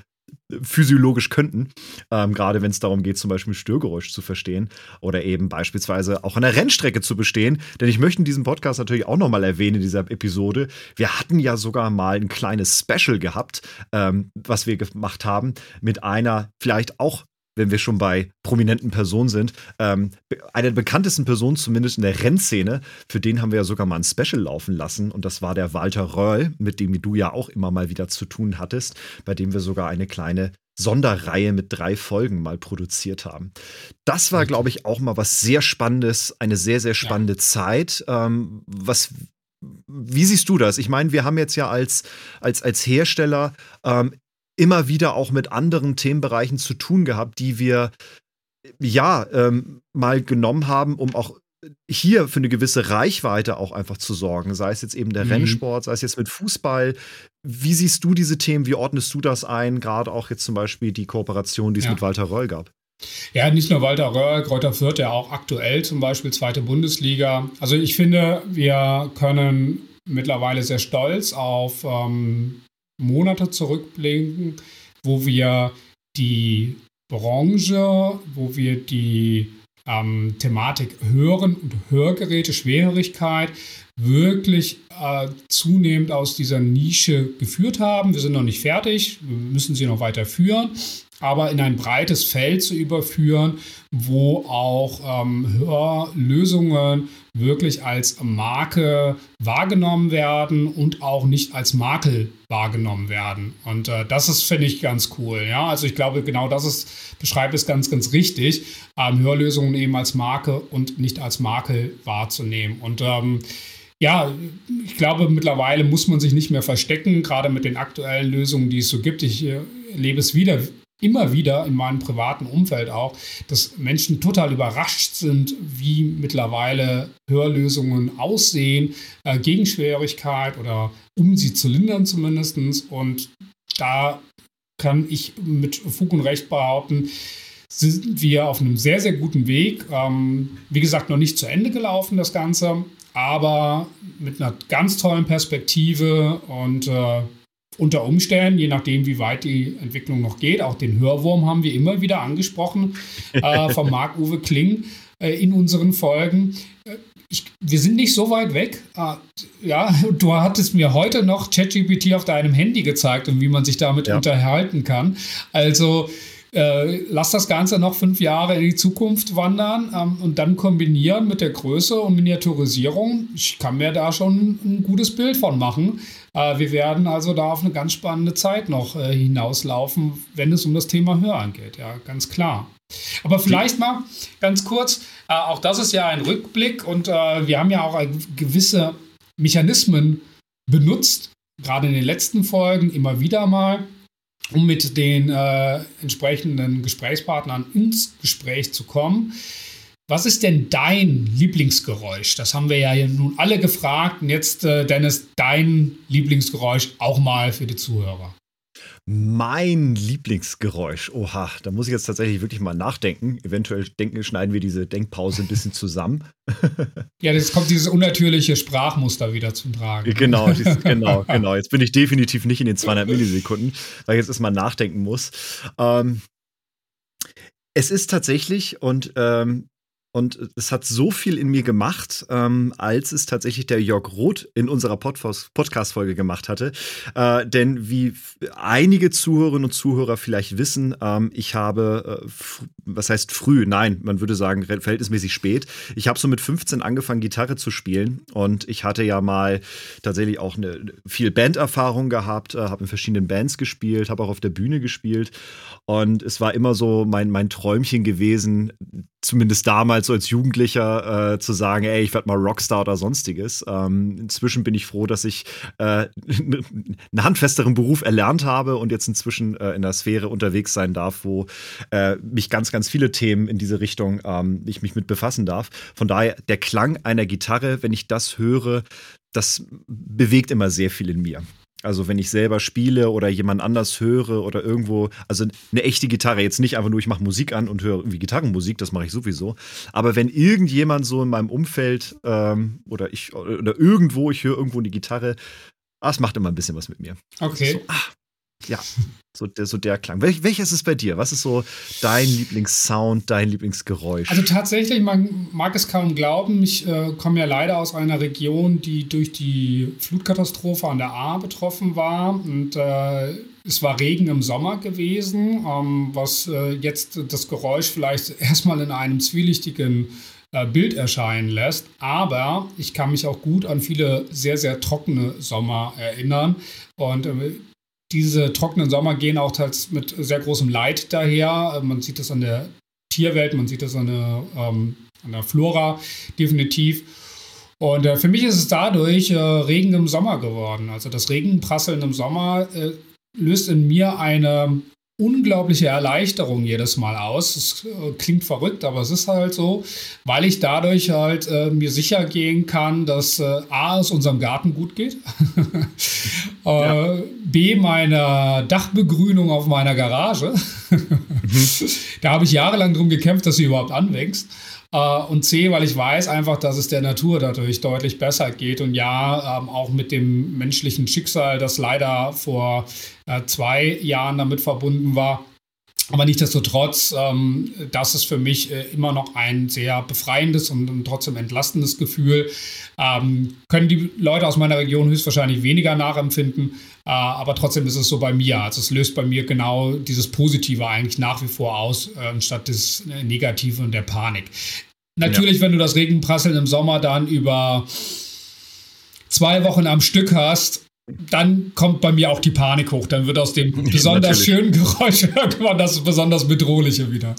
physiologisch könnten, ähm, gerade wenn es darum geht, zum Beispiel Störgeräusch zu verstehen oder eben beispielsweise auch an der Rennstrecke zu bestehen. Denn ich möchte in diesem Podcast natürlich auch nochmal erwähnen in dieser Episode, wir hatten ja sogar mal ein kleines Special gehabt, ähm, was wir gemacht haben mit einer vielleicht auch wenn wir schon bei prominenten Personen sind, ähm, einer der bekanntesten Personen, zumindest in der Rennszene, für den haben wir ja sogar mal ein Special laufen lassen. Und das war der Walter Röll, mit dem du ja auch immer mal wieder zu tun hattest, bei dem wir sogar eine kleine Sonderreihe mit drei Folgen mal produziert haben. Das war, glaube ich, auch mal was sehr Spannendes, eine sehr, sehr spannende ja. Zeit. Ähm, was wie siehst du das? Ich meine, wir haben jetzt ja als, als, als Hersteller ähm, immer wieder auch mit anderen Themenbereichen zu tun gehabt, die wir ja ähm, mal genommen haben, um auch hier für eine gewisse Reichweite auch einfach zu sorgen, sei es jetzt eben der mhm. Rennsport, sei es jetzt mit Fußball. Wie siehst du diese Themen? Wie ordnest du das ein? Gerade auch jetzt zum Beispiel die Kooperation, die es ja. mit Walter Röll gab. Ja, nicht nur Walter Röll, Kräuter Fürth, ja auch aktuell zum Beispiel zweite Bundesliga. Also ich finde, wir können mittlerweile sehr stolz auf ähm, Monate zurückblicken, wo wir die Branche, wo wir die ähm, Thematik Hören und Hörgeräte, Schwerhörigkeit wirklich äh, zunehmend aus dieser Nische geführt haben. Wir sind noch nicht fertig, wir müssen sie noch weiter führen aber in ein breites Feld zu überführen, wo auch ähm, Hörlösungen wirklich als Marke wahrgenommen werden und auch nicht als Makel wahrgenommen werden. Und äh, das ist, finde ich, ganz cool. Ja, also ich glaube, genau das ist, beschreibt es ganz, ganz richtig, ähm, Hörlösungen eben als Marke und nicht als Makel wahrzunehmen. Und ähm, ja, ich glaube, mittlerweile muss man sich nicht mehr verstecken, gerade mit den aktuellen Lösungen, die es so gibt. Ich äh, erlebe es wieder immer wieder in meinem privaten Umfeld auch, dass Menschen total überrascht sind, wie mittlerweile Hörlösungen aussehen, äh, gegen Schwierigkeit oder um sie zu lindern zumindest. Und da kann ich mit Fug und Recht behaupten, sind wir auf einem sehr, sehr guten Weg. Ähm, wie gesagt, noch nicht zu Ende gelaufen, das Ganze, aber mit einer ganz tollen Perspektive und äh, unter Umständen, je nachdem, wie weit die Entwicklung noch geht, auch den Hörwurm haben wir immer wieder angesprochen äh, von Marc-Uwe Kling äh, in unseren Folgen. Äh, ich, wir sind nicht so weit weg. Äh, ja, du hattest mir heute noch ChatGPT auf deinem Handy gezeigt und wie man sich damit ja. unterhalten kann. Also äh, lass das Ganze noch fünf Jahre in die Zukunft wandern ähm, und dann kombinieren mit der Größe und Miniaturisierung. Ich kann mir da schon ein gutes Bild von machen. Äh, wir werden also da auf eine ganz spannende Zeit noch äh, hinauslaufen, wenn es um das Thema Hören geht. Ja, ganz klar. Aber vielleicht mal ganz kurz, äh, auch das ist ja ein Rückblick und äh, wir haben ja auch gewisse Mechanismen benutzt, gerade in den letzten Folgen immer wieder mal, um mit den äh, entsprechenden Gesprächspartnern ins Gespräch zu kommen. Was ist denn dein Lieblingsgeräusch? Das haben wir ja nun alle gefragt. Und jetzt, äh, Dennis, dein Lieblingsgeräusch auch mal für die Zuhörer. Mein Lieblingsgeräusch. Oha, da muss ich jetzt tatsächlich wirklich mal nachdenken. Eventuell denken, schneiden wir diese Denkpause ein bisschen zusammen. ja, jetzt kommt dieses unnatürliche Sprachmuster wieder zum Tragen. Genau, dieses, genau, genau. Jetzt bin ich definitiv nicht in den 200 Millisekunden, weil ich jetzt erstmal nachdenken muss. Ähm, es ist tatsächlich, und ähm, und es hat so viel in mir gemacht, ähm, als es tatsächlich der Jörg Roth in unserer Podcast-Folge gemacht hatte. Äh, denn wie einige Zuhörerinnen und Zuhörer vielleicht wissen, ähm, ich habe, äh, was heißt früh? Nein, man würde sagen verhältnismäßig spät. Ich habe so mit 15 angefangen, Gitarre zu spielen. Und ich hatte ja mal tatsächlich auch eine, viel Banderfahrung gehabt, äh, habe in verschiedenen Bands gespielt, habe auch auf der Bühne gespielt. Und es war immer so mein, mein Träumchen gewesen, zumindest damals als Jugendlicher äh, zu sagen, ey, ich werde mal Rockstar oder sonstiges. Ähm, inzwischen bin ich froh, dass ich äh, einen handfesteren Beruf erlernt habe und jetzt inzwischen äh, in der Sphäre unterwegs sein darf, wo äh, mich ganz, ganz viele Themen in diese Richtung ähm, ich mich mit befassen darf. Von daher, der Klang einer Gitarre, wenn ich das höre, das bewegt immer sehr viel in mir. Also wenn ich selber spiele oder jemand anders höre oder irgendwo, also eine echte Gitarre, jetzt nicht einfach nur, ich mache Musik an und höre irgendwie Gitarrenmusik, das mache ich sowieso. Aber wenn irgendjemand so in meinem Umfeld ähm, oder ich oder irgendwo, ich höre irgendwo eine Gitarre, ah, es macht immer ein bisschen was mit mir. Okay. So, ah, ja, so der, so der Klang. Wel welches ist bei dir? Was ist so dein Lieblingssound, dein Lieblingsgeräusch? Also tatsächlich, man mag es kaum glauben, ich äh, komme ja leider aus einer Region, die durch die Flutkatastrophe an der A betroffen war. Und äh, es war Regen im Sommer gewesen, ähm, was äh, jetzt das Geräusch vielleicht erstmal in einem zwielichtigen äh, Bild erscheinen lässt. Aber ich kann mich auch gut an viele sehr, sehr trockene Sommer erinnern. Und äh, diese trockenen Sommer gehen auch mit sehr großem Leid daher. Man sieht das an der Tierwelt, man sieht das an der, ähm, an der Flora definitiv. Und äh, für mich ist es dadurch äh, Regen im Sommer geworden. Also das Regenprasseln im Sommer äh, löst in mir eine unglaubliche Erleichterung jedes Mal aus. Es äh, klingt verrückt, aber es ist halt so, weil ich dadurch halt äh, mir sicher gehen kann, dass äh, A, es unserem Garten gut geht, äh, B, meine Dachbegrünung auf meiner Garage, mhm. da habe ich jahrelang drum gekämpft, dass sie überhaupt anwächst. Äh, und C, weil ich weiß einfach, dass es der Natur dadurch deutlich besser geht. Und ja, ähm, auch mit dem menschlichen Schicksal, das leider vor äh, zwei Jahren damit verbunden war. Aber nichtsdestotrotz, ähm, das ist für mich äh, immer noch ein sehr befreiendes und, und trotzdem entlastendes Gefühl. Ähm, können die Leute aus meiner Region höchstwahrscheinlich weniger nachempfinden, äh, aber trotzdem ist es so bei mir. Also es löst bei mir genau dieses Positive eigentlich nach wie vor aus, äh, anstatt des Negative und der Panik. Natürlich, ja. wenn du das Regenprasseln im Sommer dann über zwei Wochen am Stück hast, dann kommt bei mir auch die Panik hoch. Dann wird aus dem besonders schönen Geräusch irgendwann das besonders bedrohliche wieder.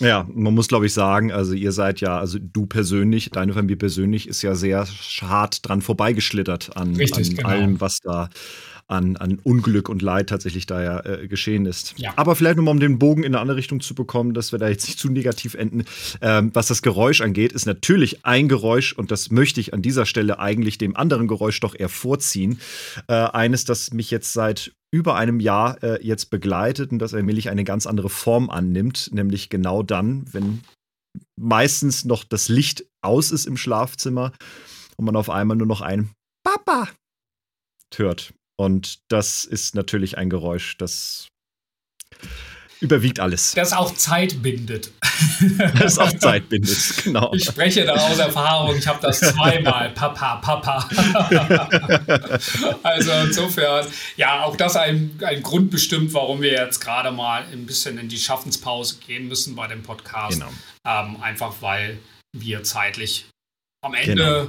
Ja, man muss glaube ich sagen, also ihr seid ja, also du persönlich, deine Familie persönlich ist ja sehr hart dran vorbeigeschlittert an, Richtig, an genau. allem, was da an, an Unglück und Leid tatsächlich da ja äh, geschehen ist. Ja. Aber vielleicht nochmal, um den Bogen in eine andere Richtung zu bekommen, dass wir da jetzt nicht zu negativ enden. Ähm, was das Geräusch angeht, ist natürlich ein Geräusch, und das möchte ich an dieser Stelle eigentlich dem anderen Geräusch doch eher vorziehen. Äh, eines, das mich jetzt seit über einem Jahr äh, jetzt begleitet und das allmählich eine ganz andere Form annimmt, nämlich genau dann, wenn meistens noch das Licht aus ist im Schlafzimmer und man auf einmal nur noch ein Papa hört. Und das ist natürlich ein Geräusch, das überwiegt alles. Das auch Zeit bindet. Das auch Zeit bindet, genau. Ich spreche da aus Erfahrung, ich habe das zweimal. Papa, Papa. Also insofern, ja, auch das ein, ein Grund bestimmt, warum wir jetzt gerade mal ein bisschen in die Schaffenspause gehen müssen bei dem Podcast. Genau. Ähm, einfach weil wir zeitlich am Ende genau.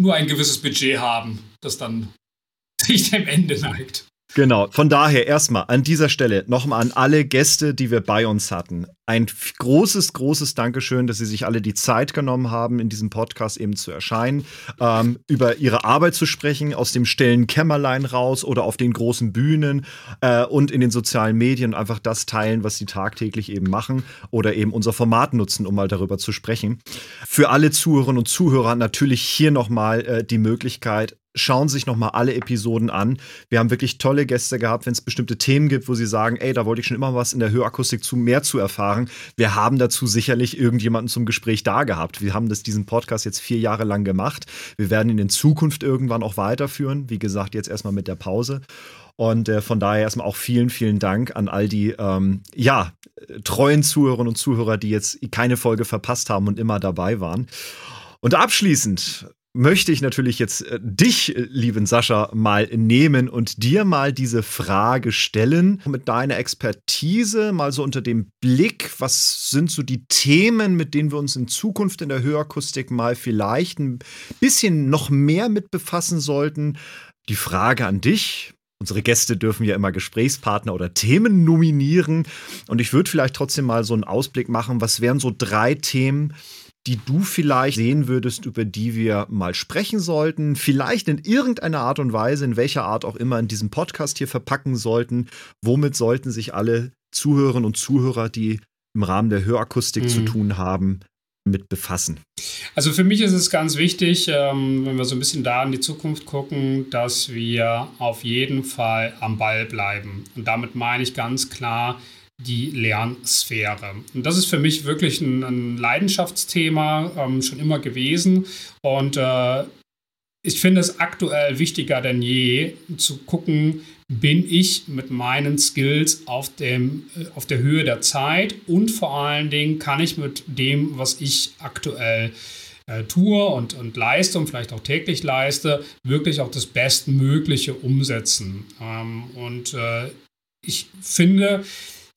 nur ein gewisses Budget haben, das dann sich dem Ende neigt. Genau. Von daher erstmal an dieser Stelle nochmal an alle Gäste, die wir bei uns hatten. Ein großes, großes Dankeschön, dass Sie sich alle die Zeit genommen haben, in diesem Podcast eben zu erscheinen, ähm, über Ihre Arbeit zu sprechen, aus dem stillen Kämmerlein raus oder auf den großen Bühnen äh, und in den sozialen Medien einfach das teilen, was Sie tagtäglich eben machen oder eben unser Format nutzen, um mal darüber zu sprechen. Für alle Zuhörerinnen und Zuhörer natürlich hier nochmal äh, die Möglichkeit, schauen sich nochmal alle Episoden an. Wir haben wirklich tolle Gäste gehabt, wenn es bestimmte Themen gibt, wo sie sagen, ey, da wollte ich schon immer was in der Hörakustik zu mehr zu erfahren. Wir haben dazu sicherlich irgendjemanden zum Gespräch da gehabt. Wir haben das diesen Podcast jetzt vier Jahre lang gemacht. Wir werden ihn in Zukunft irgendwann auch weiterführen. Wie gesagt, jetzt erstmal mit der Pause. Und äh, von daher erstmal auch vielen, vielen Dank an all die, ähm, ja, treuen Zuhörerinnen und Zuhörer, die jetzt keine Folge verpasst haben und immer dabei waren. Und abschließend möchte ich natürlich jetzt äh, dich, äh, lieben Sascha, mal nehmen und dir mal diese Frage stellen. Mit deiner Expertise, mal so unter dem Blick, was sind so die Themen, mit denen wir uns in Zukunft in der Hörakustik mal vielleicht ein bisschen noch mehr mit befassen sollten? Die Frage an dich. Unsere Gäste dürfen ja immer Gesprächspartner oder Themen nominieren. Und ich würde vielleicht trotzdem mal so einen Ausblick machen. Was wären so drei Themen, die du vielleicht sehen würdest, über die wir mal sprechen sollten, vielleicht in irgendeiner Art und Weise, in welcher Art auch immer, in diesem Podcast hier verpacken sollten. Womit sollten sich alle Zuhörerinnen und Zuhörer, die im Rahmen der Hörakustik mhm. zu tun haben, mit befassen? Also für mich ist es ganz wichtig, ähm, wenn wir so ein bisschen da in die Zukunft gucken, dass wir auf jeden Fall am Ball bleiben. Und damit meine ich ganz klar, die Lernsphäre. Und das ist für mich wirklich ein, ein Leidenschaftsthema ähm, schon immer gewesen. Und äh, ich finde es aktuell wichtiger denn je zu gucken, bin ich mit meinen Skills auf, dem, äh, auf der Höhe der Zeit und vor allen Dingen kann ich mit dem, was ich aktuell äh, tue und, und leiste und vielleicht auch täglich leiste, wirklich auch das Bestmögliche umsetzen. Ähm, und äh, ich finde,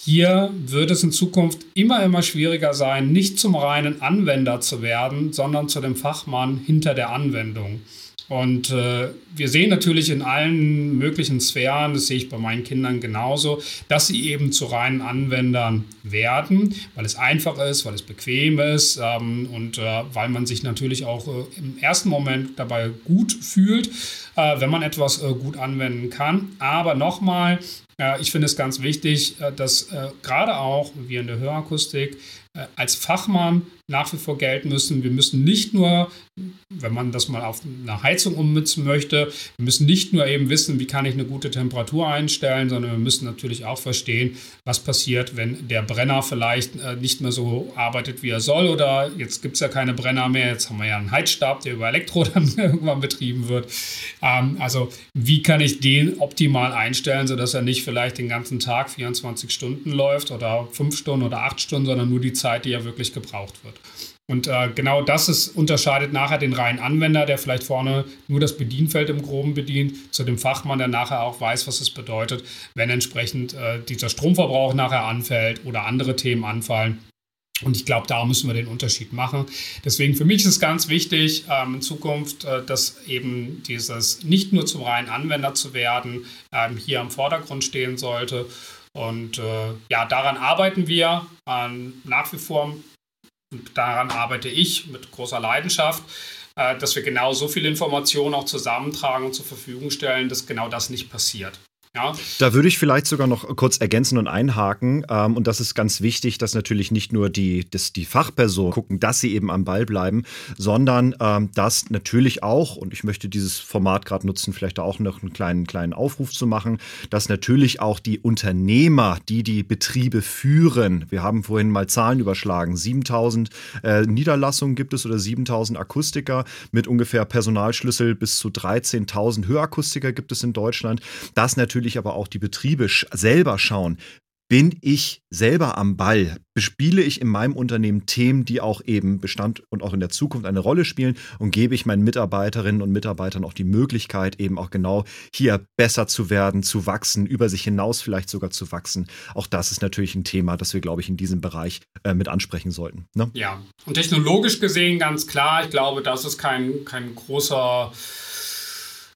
hier wird es in Zukunft immer, immer schwieriger sein, nicht zum reinen Anwender zu werden, sondern zu dem Fachmann hinter der Anwendung. Und äh, wir sehen natürlich in allen möglichen Sphären, das sehe ich bei meinen Kindern genauso, dass sie eben zu reinen Anwendern werden, weil es einfach ist, weil es bequem ist ähm, und äh, weil man sich natürlich auch äh, im ersten Moment dabei gut fühlt, äh, wenn man etwas äh, gut anwenden kann. Aber nochmal, ich finde es ganz wichtig, äh, dass äh, gerade auch wir in der Hörakustik als Fachmann nach wie vor gelten müssen. Wir müssen nicht nur, wenn man das mal auf eine Heizung ummützen möchte, wir müssen nicht nur eben wissen, wie kann ich eine gute Temperatur einstellen, sondern wir müssen natürlich auch verstehen, was passiert, wenn der Brenner vielleicht nicht mehr so arbeitet, wie er soll. Oder jetzt gibt es ja keine Brenner mehr, jetzt haben wir ja einen Heizstab, der über Elektro dann irgendwann betrieben wird. Ähm, also wie kann ich den optimal einstellen, sodass er nicht vielleicht den ganzen Tag 24 Stunden läuft oder 5 Stunden oder 8 Stunden, sondern nur die Zeit, die ja wirklich gebraucht wird. Und äh, genau das ist, unterscheidet nachher den reinen Anwender, der vielleicht vorne nur das Bedienfeld im Groben bedient, zu dem Fachmann, der nachher auch weiß, was es bedeutet, wenn entsprechend äh, dieser Stromverbrauch nachher anfällt oder andere Themen anfallen. Und ich glaube, da müssen wir den Unterschied machen. Deswegen für mich ist es ganz wichtig, ähm, in Zukunft, äh, dass eben dieses nicht nur zum reinen Anwender zu werden, ähm, hier im Vordergrund stehen sollte. Und äh, ja, daran arbeiten wir ähm, nach wie vor. Und daran arbeite ich mit großer Leidenschaft, äh, dass wir genau so viel Informationen auch zusammentragen und zur Verfügung stellen, dass genau das nicht passiert. Ja. Da würde ich vielleicht sogar noch kurz ergänzen und einhaken. Ähm, und das ist ganz wichtig, dass natürlich nicht nur die, dass die Fachpersonen gucken, dass sie eben am Ball bleiben, sondern ähm, dass natürlich auch, und ich möchte dieses Format gerade nutzen, vielleicht auch noch einen kleinen, kleinen Aufruf zu machen, dass natürlich auch die Unternehmer, die die Betriebe führen, wir haben vorhin mal Zahlen überschlagen, 7000 äh, Niederlassungen gibt es oder 7000 Akustiker mit ungefähr Personalschlüssel bis zu 13.000 Hörakustiker gibt es in Deutschland, dass natürlich natürlich aber auch die Betriebe selber schauen, bin ich selber am Ball? Bespiele ich in meinem Unternehmen Themen, die auch eben Bestand und auch in der Zukunft eine Rolle spielen? Und gebe ich meinen Mitarbeiterinnen und Mitarbeitern auch die Möglichkeit, eben auch genau hier besser zu werden, zu wachsen, über sich hinaus vielleicht sogar zu wachsen? Auch das ist natürlich ein Thema, das wir, glaube ich, in diesem Bereich äh, mit ansprechen sollten. Ne? Ja, und technologisch gesehen ganz klar, ich glaube, das ist kein, kein großer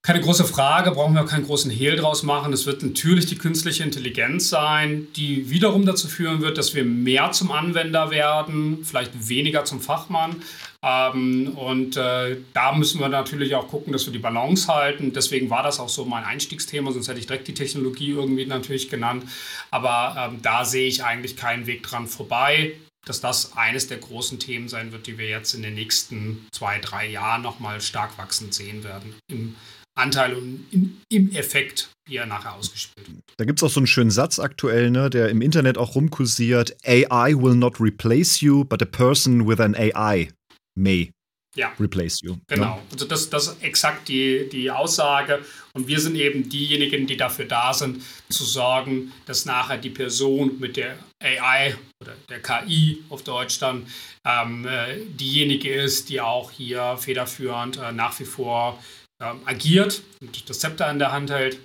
Keine große Frage, brauchen wir keinen großen Hehl draus machen. Es wird natürlich die künstliche Intelligenz sein, die wiederum dazu führen wird, dass wir mehr zum Anwender werden, vielleicht weniger zum Fachmann. Ähm, und äh, da müssen wir natürlich auch gucken, dass wir die Balance halten. Deswegen war das auch so mein Einstiegsthema, sonst hätte ich direkt die Technologie irgendwie natürlich genannt. Aber ähm, da sehe ich eigentlich keinen Weg dran vorbei dass das eines der großen Themen sein wird, die wir jetzt in den nächsten zwei, drei Jahren nochmal stark wachsend sehen werden. Im Anteil und in, im Effekt, wie er nachher ausgespielt wird. Da gibt es auch so einen schönen Satz aktuell, ne, der im Internet auch rumkursiert. AI will not replace you, but a person with an AI may ja. replace you. Genau, ne? also das, das ist exakt die, die Aussage. Und wir sind eben diejenigen, die dafür da sind, zu sorgen, dass nachher die Person mit der AI oder der KI auf Deutsch dann ähm, äh, diejenige ist, die auch hier federführend äh, nach wie vor ähm, agiert und das Zepter in der Hand hält,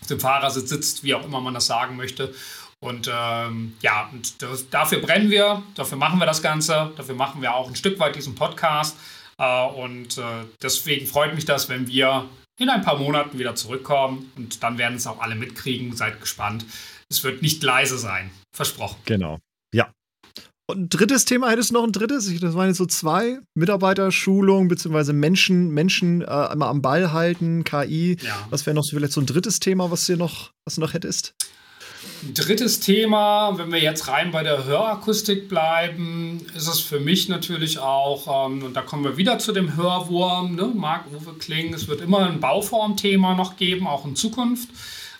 auf dem Fahrersitz sitzt, wie auch immer man das sagen möchte. Und ähm, ja, und dafür brennen wir, dafür machen wir das Ganze, dafür machen wir auch ein Stück weit diesen Podcast. Äh, und äh, deswegen freut mich das, wenn wir in ein paar Monaten wieder zurückkommen und dann werden es auch alle mitkriegen. Seid gespannt. Es wird nicht leise sein. Versprochen. Genau. Und ein drittes Thema, hättest du noch ein drittes? Das waren jetzt so zwei. Mitarbeiterschulung, beziehungsweise Menschen, Menschen äh, immer am Ball halten, KI. Ja. Was wäre noch so vielleicht so ein drittes Thema, was, dir noch, was du noch hättest? Ein drittes Thema, wenn wir jetzt rein bei der Hörakustik bleiben, ist es für mich natürlich auch, ähm, und da kommen wir wieder zu dem Hörwurm, ne? Marc-Uwe Kling, es wird immer ein Bauformthema noch geben, auch in Zukunft.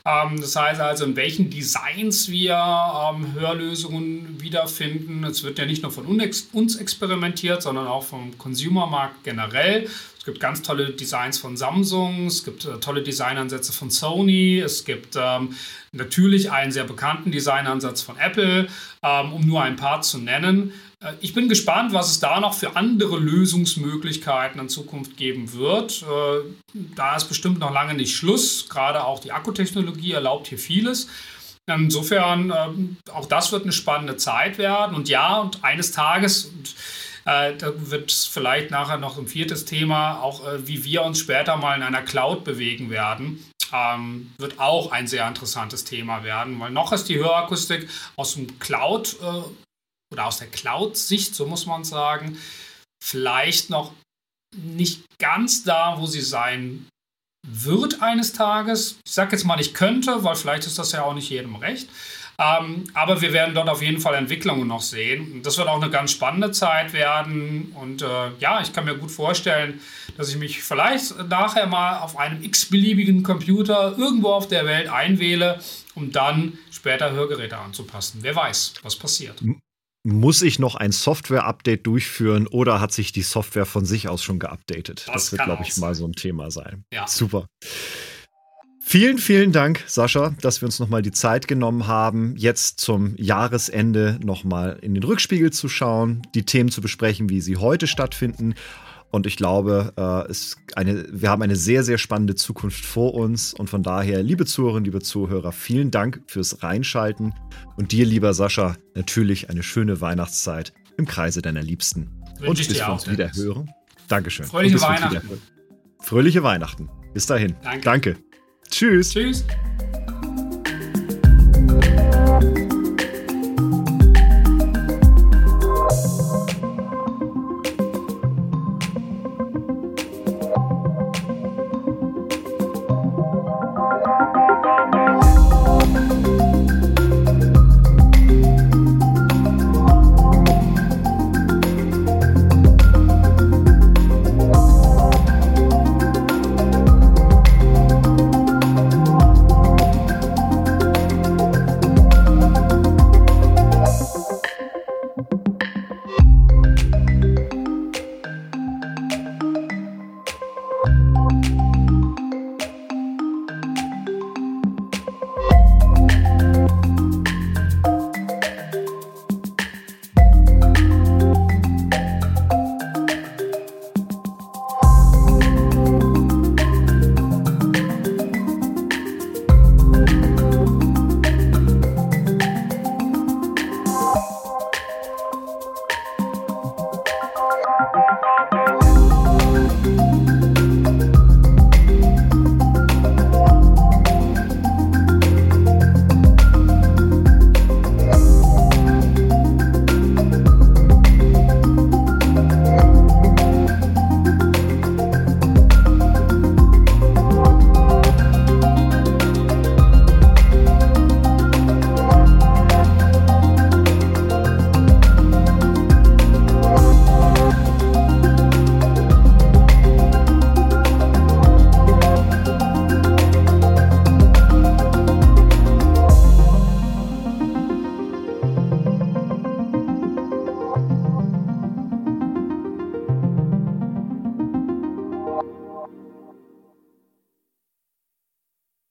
Ähm, das heißt also, in welchen Designs wir ähm, Hörlösungen wiederfinden. Es wird ja nicht nur von uns experimentiert, sondern auch vom Consumermarkt generell. Es gibt ganz tolle Designs von Samsung, es gibt äh, tolle Designansätze von Sony, es gibt ähm, natürlich einen sehr bekannten Designansatz von Apple, ähm, um nur ein paar zu nennen. Äh, ich bin gespannt, was es da noch für andere Lösungsmöglichkeiten in Zukunft geben wird. Äh, da ist bestimmt noch lange nicht Schluss. Gerade auch die Akkutechnologie erlaubt hier vieles. Insofern, ähm, auch das wird eine spannende Zeit werden. Und ja, und eines Tages, und, äh, da wird es vielleicht nachher noch ein viertes Thema, auch wie wir uns später mal in einer Cloud bewegen werden. Ähm, wird auch ein sehr interessantes Thema werden, weil noch ist die Hörakustik aus dem Cloud äh, oder aus der Cloud-Sicht, so muss man sagen, vielleicht noch nicht ganz da, wo sie sein wird eines Tages. Ich sage jetzt mal nicht könnte, weil vielleicht ist das ja auch nicht jedem recht. Ähm, aber wir werden dort auf jeden Fall Entwicklungen noch sehen. Das wird auch eine ganz spannende Zeit werden. Und äh, ja, ich kann mir gut vorstellen, dass ich mich vielleicht nachher mal auf einem x-beliebigen Computer irgendwo auf der Welt einwähle, um dann später Hörgeräte anzupassen. Wer weiß, was passiert. Muss ich noch ein Software-Update durchführen oder hat sich die Software von sich aus schon geupdatet? Das, das wird, glaube ich, mal so ein Thema sein. Ja. Super. Vielen, vielen Dank, Sascha, dass wir uns nochmal die Zeit genommen haben, jetzt zum Jahresende nochmal in den Rückspiegel zu schauen, die Themen zu besprechen, wie sie heute stattfinden und ich glaube, äh, es eine, wir haben eine sehr, sehr spannende Zukunft vor uns. Und von daher, liebe Zuhörerinnen, liebe Zuhörer, vielen Dank fürs Reinschalten. Und dir, lieber Sascha, natürlich eine schöne Weihnachtszeit im Kreise deiner Liebsten. Wünsche und bis wir uns wieder hören. Dankeschön. Fröhliche Weihnachten. Fröhliche Weihnachten. Bis dahin. Danke. Danke. Tschüss. Tschüss.